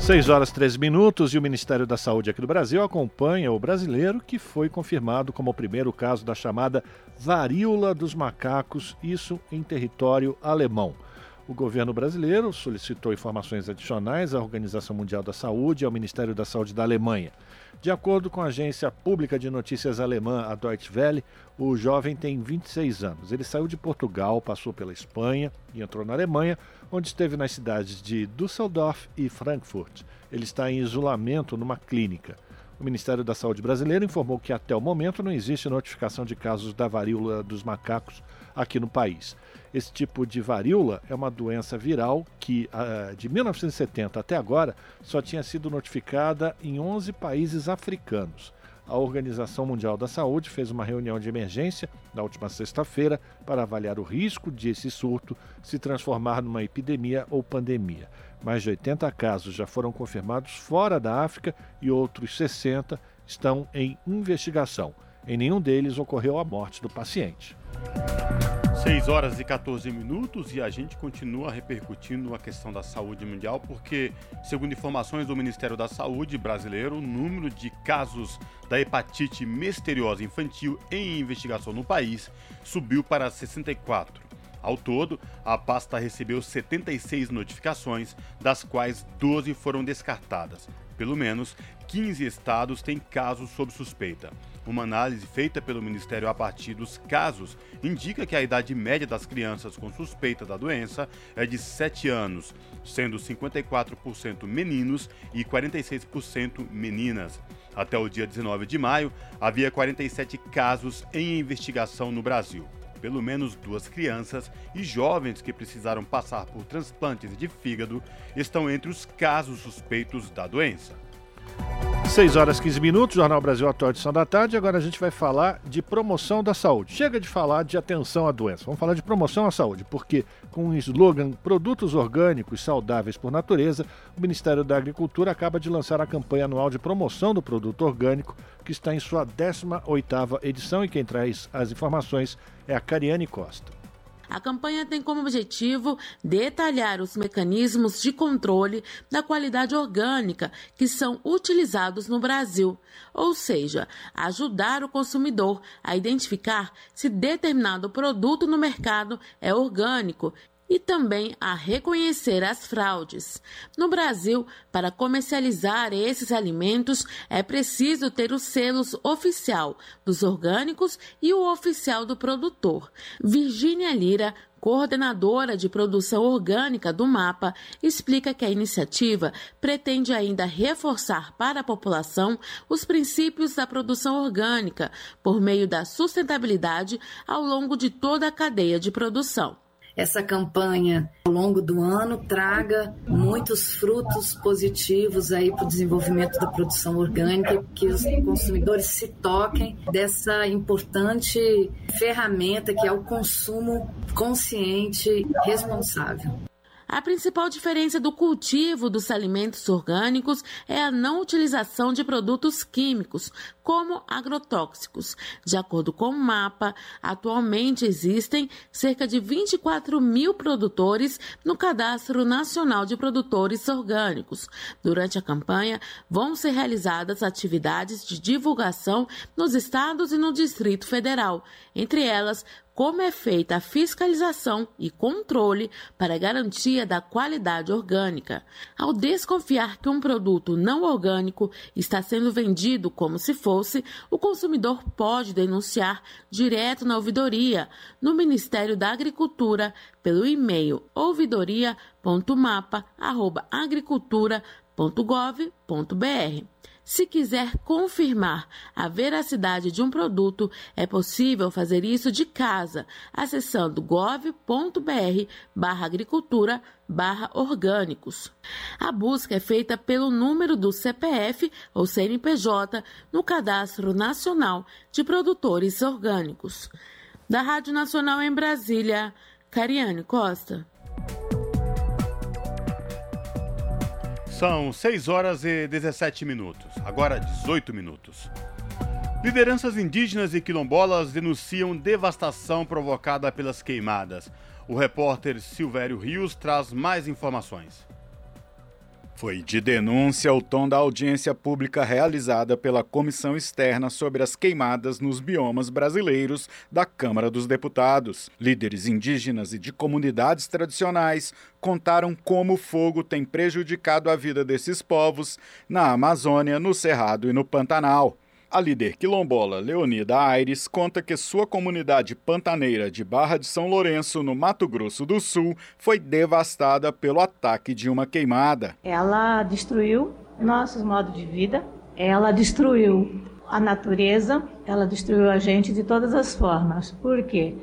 6 horas 13 minutos e o Ministério da Saúde aqui do Brasil acompanha o brasileiro que foi confirmado como o primeiro caso da chamada varíola dos macacos, isso em território alemão. O governo brasileiro solicitou informações adicionais à Organização Mundial da Saúde e ao Ministério da Saúde da Alemanha. De acordo com a agência pública de notícias alemã, a Deutsche Welle, o jovem tem 26 anos. Ele saiu de Portugal, passou pela Espanha e entrou na Alemanha, onde esteve nas cidades de Düsseldorf e Frankfurt. Ele está em isolamento numa clínica. O Ministério da Saúde brasileiro informou que até o momento não existe notificação de casos da varíola dos macacos aqui no país. Esse tipo de varíola é uma doença viral que, ah, de 1970 até agora, só tinha sido notificada em 11 países africanos. a Organização Mundial da Saúde fez uma reunião de emergência na última sexta-feira para avaliar o risco de esse surto se transformar numa epidemia ou pandemia. Mais de 80 casos já foram confirmados fora da África e outros 60 estão em investigação. Em nenhum deles ocorreu a morte do paciente. 6 horas e 14 minutos e a gente continua repercutindo a questão da saúde mundial, porque, segundo informações do Ministério da Saúde brasileiro, o número de casos da hepatite misteriosa infantil em investigação no país subiu para 64. Ao todo, a pasta recebeu 76 notificações, das quais 12 foram descartadas. Pelo menos 15 estados têm casos sob suspeita. Uma análise feita pelo Ministério a partir dos casos indica que a idade média das crianças com suspeita da doença é de 7 anos, sendo 54% meninos e 46% meninas. Até o dia 19 de maio, havia 47 casos em investigação no Brasil. Pelo menos duas crianças e jovens que precisaram passar por transplantes de fígado estão entre os casos suspeitos da doença. 6 horas 15 minutos, Jornal Brasil Atual edição da tarde. Agora a gente vai falar de promoção da saúde. Chega de falar de atenção à doença, vamos falar de promoção à saúde, porque com o slogan Produtos Orgânicos Saudáveis por Natureza, o Ministério da Agricultura acaba de lançar a campanha anual de promoção do produto orgânico, que está em sua 18ª edição e quem traz as informações é a Cariane Costa. A campanha tem como objetivo detalhar os mecanismos de controle da qualidade orgânica que são utilizados no Brasil, ou seja, ajudar o consumidor a identificar se determinado produto no mercado é orgânico e também a reconhecer as fraudes. No Brasil, para comercializar esses alimentos, é preciso ter os selos oficial dos orgânicos e o oficial do produtor. Virgínia Lira, coordenadora de produção orgânica do MAPA, explica que a iniciativa pretende ainda reforçar para a população os princípios da produção orgânica por meio da sustentabilidade ao longo de toda a cadeia de produção essa campanha ao longo do ano traga muitos frutos positivos aí para o desenvolvimento da produção orgânica, que os consumidores se toquem dessa importante ferramenta que é o consumo consciente responsável. A principal diferença do cultivo dos alimentos orgânicos é a não utilização de produtos químicos, como agrotóxicos. De acordo com o mapa, atualmente existem cerca de 24 mil produtores no Cadastro Nacional de Produtores Orgânicos. Durante a campanha, vão ser realizadas atividades de divulgação nos estados e no Distrito Federal, entre elas como é feita a fiscalização e controle para garantia da qualidade orgânica. Ao desconfiar que um produto não orgânico está sendo vendido como se fosse, o consumidor pode denunciar direto na ouvidoria, no Ministério da Agricultura, pelo e-mail ouvidoria.mapa.agricultura.gov.br. Se quiser confirmar a veracidade de um produto, é possível fazer isso de casa, acessando gov.br barra agricultura barra orgânicos. A busca é feita pelo número do CPF ou CNPJ no Cadastro Nacional de Produtores Orgânicos. Da Rádio Nacional em Brasília, Cariane Costa. São 6 horas e 17 minutos, agora 18 minutos. Lideranças indígenas e quilombolas denunciam devastação provocada pelas queimadas. O repórter Silvério Rios traz mais informações. Foi de denúncia o tom da audiência pública realizada pela Comissão Externa sobre as Queimadas nos Biomas Brasileiros da Câmara dos Deputados. Líderes indígenas e de comunidades tradicionais contaram como o fogo tem prejudicado a vida desses povos na Amazônia, no Cerrado e no Pantanal. A líder quilombola Leonida Aires conta que sua comunidade pantaneira de Barra de São Lourenço, no Mato Grosso do Sul, foi devastada pelo ataque de uma queimada. Ela destruiu nossos modos de vida, ela destruiu a natureza, ela destruiu a gente de todas as formas. Por quê?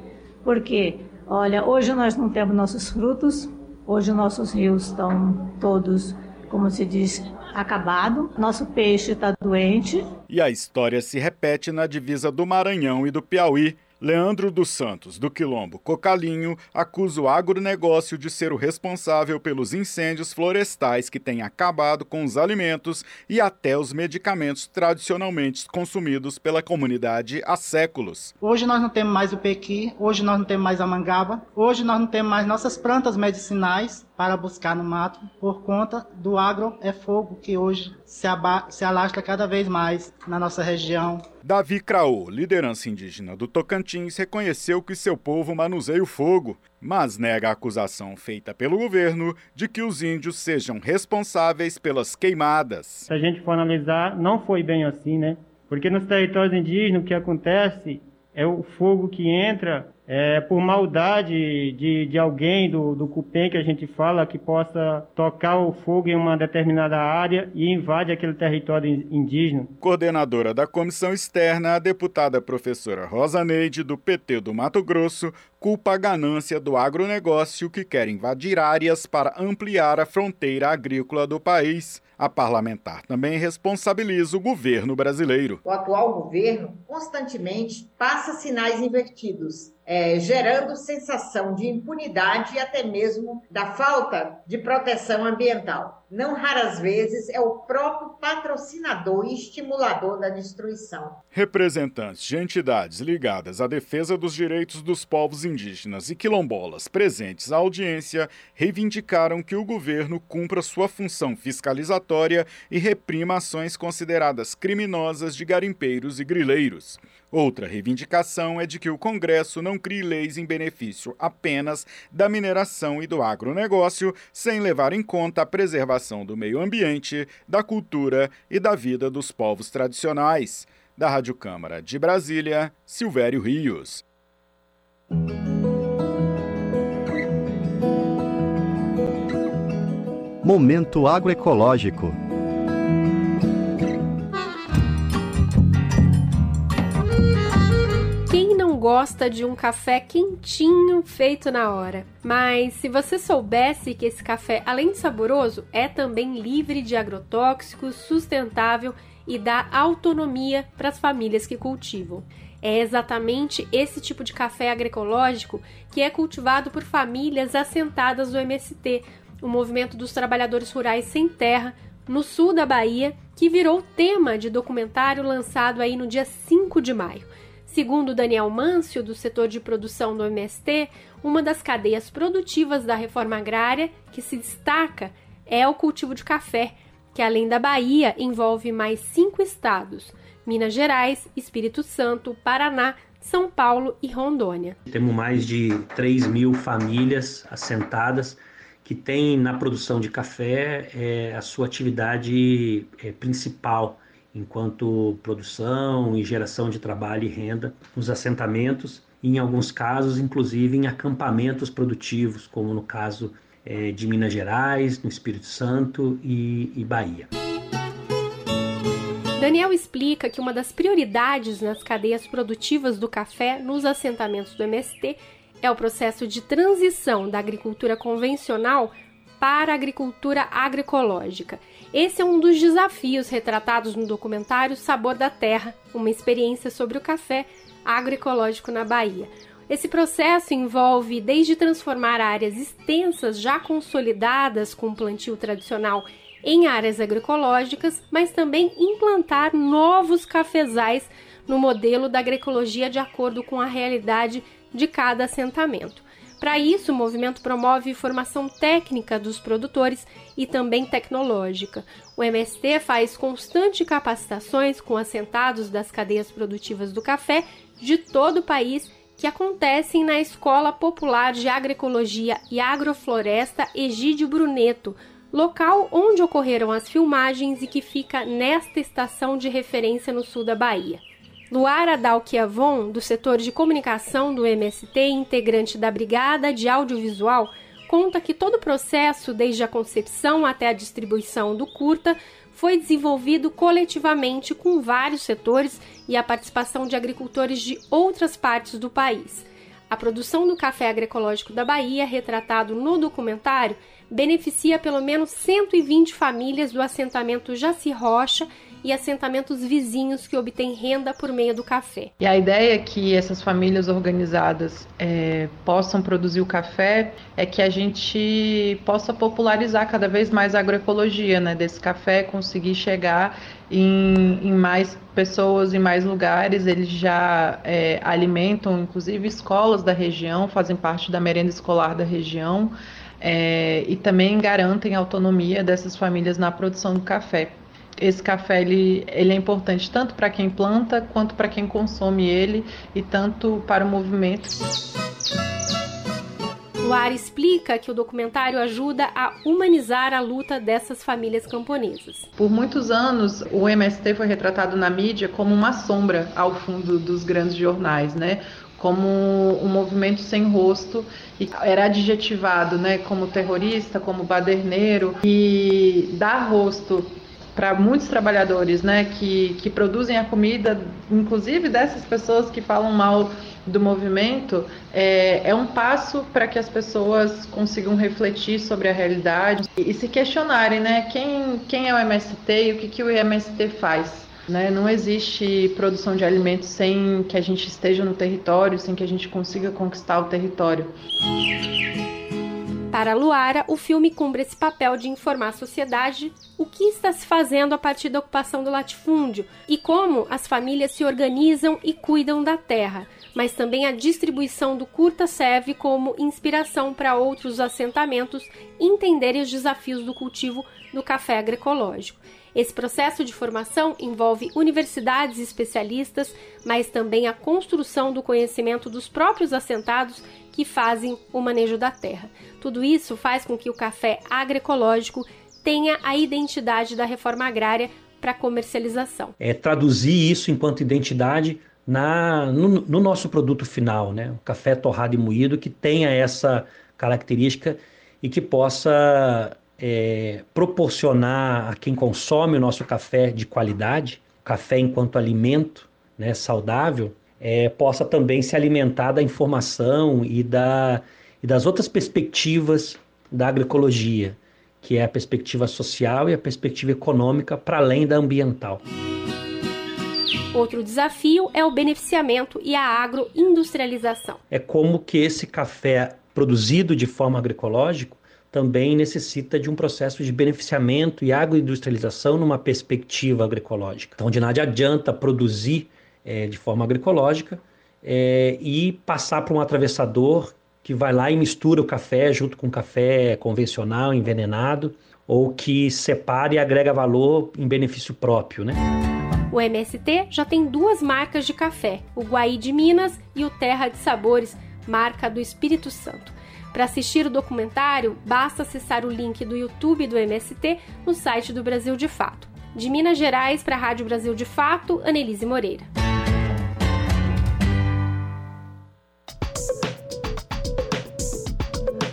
Porque, olha, hoje nós não temos nossos frutos, hoje nossos rios estão todos, como se diz, acabado, nosso peixe está doente. E a história se repete na divisa do Maranhão e do Piauí, Leandro dos Santos, do Quilombo Cocalinho, acusa o agronegócio de ser o responsável pelos incêndios florestais que têm acabado com os alimentos e até os medicamentos tradicionalmente consumidos pela comunidade há séculos. Hoje nós não temos mais o pequi, hoje nós não temos mais a mangaba, hoje nós não temos mais nossas plantas medicinais para buscar no mato por conta do agro é fogo que hoje se, se alastra cada vez mais na nossa região. Davi Craô, liderança indígena do Tocantins, reconheceu que seu povo manuseia o fogo, mas nega a acusação feita pelo governo de que os índios sejam responsáveis pelas queimadas. Se a gente for analisar, não foi bem assim, né? Porque nos territórios indígenas o que acontece é o fogo que entra é, por maldade de, de alguém do, do Cupem que a gente fala que possa tocar o fogo em uma determinada área e invade aquele território indígena. Coordenadora da comissão externa, a deputada professora Rosa Neide, do PT do Mato Grosso, culpa a ganância do agronegócio que quer invadir áreas para ampliar a fronteira agrícola do país. A parlamentar também responsabiliza o governo brasileiro. O atual governo constantemente passa sinais invertidos é, gerando sensação de impunidade e até mesmo da falta de proteção ambiental. Não raras vezes é o próprio patrocinador e estimulador da destruição. Representantes de entidades ligadas à defesa dos direitos dos povos indígenas e quilombolas presentes à audiência reivindicaram que o governo cumpra sua função fiscalizatória e reprima ações consideradas criminosas de garimpeiros e grileiros. Outra reivindicação é de que o Congresso não crie leis em benefício apenas da mineração e do agronegócio, sem levar em conta a preservação do meio ambiente, da cultura e da vida dos povos tradicionais. Da Rádio Câmara de Brasília, Silvério Rios. Momento agroecológico. Gosta de um café quentinho feito na hora. Mas se você soubesse que esse café, além de saboroso, é também livre de agrotóxicos, sustentável e dá autonomia para as famílias que cultivam. É exatamente esse tipo de café agroecológico que é cultivado por famílias assentadas no MST, o Movimento dos Trabalhadores Rurais Sem Terra, no sul da Bahia, que virou tema de documentário lançado aí no dia 5 de maio. Segundo Daniel Mâncio, do setor de produção do MST, uma das cadeias produtivas da reforma agrária que se destaca é o cultivo de café, que além da Bahia envolve mais cinco estados: Minas Gerais, Espírito Santo, Paraná, São Paulo e Rondônia. Temos mais de 3 mil famílias assentadas que têm na produção de café é, a sua atividade é, principal enquanto produção e geração de trabalho e renda nos assentamentos, e em alguns casos, inclusive em acampamentos produtivos, como no caso é, de Minas Gerais, no Espírito Santo e, e Bahia. Daniel explica que uma das prioridades nas cadeias produtivas do café nos assentamentos do MST é o processo de transição da agricultura convencional para a agricultura agroecológica. Esse é um dos desafios retratados no documentário Sabor da Terra, uma experiência sobre o café agroecológico na Bahia. Esse processo envolve desde transformar áreas extensas já consolidadas com plantio tradicional em áreas agroecológicas, mas também implantar novos cafezais no modelo da agroecologia de acordo com a realidade de cada assentamento. Para isso, o movimento promove formação técnica dos produtores e também tecnológica. O MST faz constante capacitações com assentados das cadeias produtivas do café de todo o país que acontecem na Escola Popular de Agroecologia e Agrofloresta Egídio Bruneto, local onde ocorreram as filmagens e que fica nesta estação de referência no sul da Bahia. Luara Dalquiavon, do setor de comunicação do MST, integrante da Brigada de Audiovisual, conta que todo o processo, desde a concepção até a distribuição do curta, foi desenvolvido coletivamente com vários setores e a participação de agricultores de outras partes do país. A produção do café agroecológico da Bahia, retratado no documentário, beneficia pelo menos 120 famílias do assentamento Jaci Rocha e assentamentos vizinhos que obtêm renda por meio do café. E a ideia é que essas famílias organizadas é, possam produzir o café é que a gente possa popularizar cada vez mais a agroecologia, né? Desse café conseguir chegar em, em mais pessoas, em mais lugares. Eles já é, alimentam, inclusive, escolas da região, fazem parte da merenda escolar da região. É, e também garantem a autonomia dessas famílias na produção do café esse café ele, ele é importante tanto para quem planta quanto para quem consome ele e tanto para o movimento. Luar explica que o documentário ajuda a humanizar a luta dessas famílias camponesas. Por muitos anos, o MST foi retratado na mídia como uma sombra ao fundo dos grandes jornais, né? como um movimento sem rosto e era adjetivado, né, como terrorista, como baderneiro e dar rosto para muitos trabalhadores, né, que, que produzem a comida, inclusive dessas pessoas que falam mal do movimento, é, é um passo para que as pessoas consigam refletir sobre a realidade e, e, se questionarem, né, quem, quem é o MST e o que, que o MST faz. Né? Não existe produção de alimentos sem que a gente esteja no território, sem que a gente consiga conquistar o território. Para Luara, o filme cumpre esse papel de informar a sociedade o que está se fazendo a partir da ocupação do latifúndio e como as famílias se organizam e cuidam da terra, mas também a distribuição do curta serve como inspiração para outros assentamentos entenderem os desafios do cultivo do café agroecológico. Esse processo de formação envolve universidades especialistas, mas também a construção do conhecimento dos próprios assentados que fazem o manejo da terra. Tudo isso faz com que o café agroecológico tenha a identidade da reforma agrária para comercialização. É traduzir isso enquanto identidade na, no, no, nosso produto final, né? O café torrado e moído que tenha essa característica e que possa é, proporcionar a quem consome o nosso café de qualidade, café enquanto alimento né, saudável, é, possa também se alimentar da informação e, da, e das outras perspectivas da agroecologia, que é a perspectiva social e a perspectiva econômica para além da ambiental. Outro desafio é o beneficiamento e a agroindustrialização. É como que esse café produzido de forma agroecológica também necessita de um processo de beneficiamento e agroindustrialização numa perspectiva agroecológica. Então, de nada adianta produzir é, de forma agroecológica é, e passar para um atravessador que vai lá e mistura o café junto com café convencional, envenenado, ou que separa e agrega valor em benefício próprio, né? O MST já tem duas marcas de café, o Guaí de Minas e o Terra de Sabores, marca do Espírito Santo. Para assistir o documentário, basta acessar o link do YouTube do MST no site do Brasil de Fato. De Minas Gerais para a Rádio Brasil de Fato, Anelise Moreira.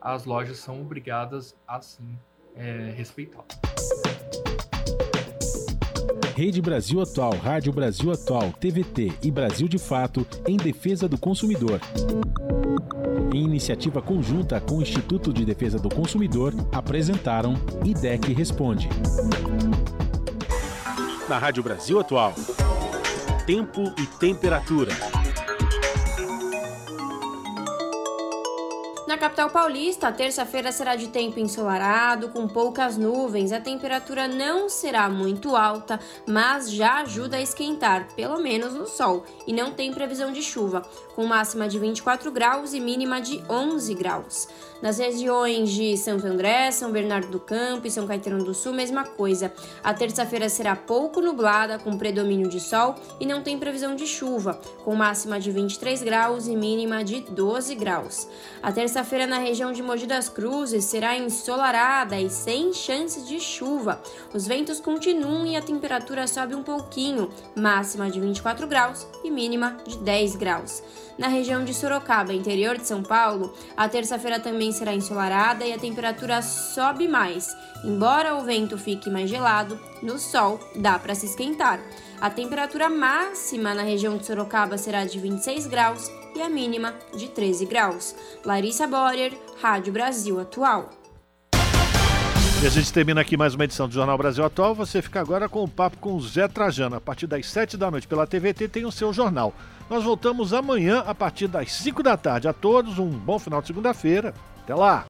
as lojas são obrigadas a sim é, respeitá-lo. Rede Brasil Atual, Rádio Brasil Atual, TVT e Brasil de Fato em defesa do consumidor. Em iniciativa conjunta com o Instituto de Defesa do Consumidor, apresentaram IDEC Responde. Na Rádio Brasil Atual, tempo e temperatura. Na capital paulista, a terça-feira será de tempo ensolarado, com poucas nuvens. A temperatura não será muito alta, mas já ajuda a esquentar, pelo menos no sol, e não tem previsão de chuva, com máxima de 24 graus e mínima de 11 graus. Nas regiões de Santo André, São Bernardo do Campo e São Caetano do Sul, mesma coisa. A terça-feira será pouco nublada, com predomínio de sol e não tem previsão de chuva, com máxima de 23 graus e mínima de 12 graus. A terça-feira na região de Mogi das Cruzes será ensolarada e sem chances de chuva. Os ventos continuam e a temperatura sobe um pouquinho, máxima de 24 graus e mínima de 10 graus. Na região de Sorocaba, interior de São Paulo, a terça-feira também será ensolarada e a temperatura sobe mais. Embora o vento fique mais gelado, no sol dá para se esquentar. A temperatura máxima na região de Sorocaba será de 26 graus e a mínima de 13 graus. Larissa Borer, Rádio Brasil Atual. E a gente termina aqui mais uma edição do Jornal Brasil Atual. Você fica agora com o papo com o Zé Trajano. A partir das 7 da noite pela TVT tem o seu jornal. Nós voltamos amanhã a partir das 5 da tarde. A todos um bom final de segunda-feira. Até lá!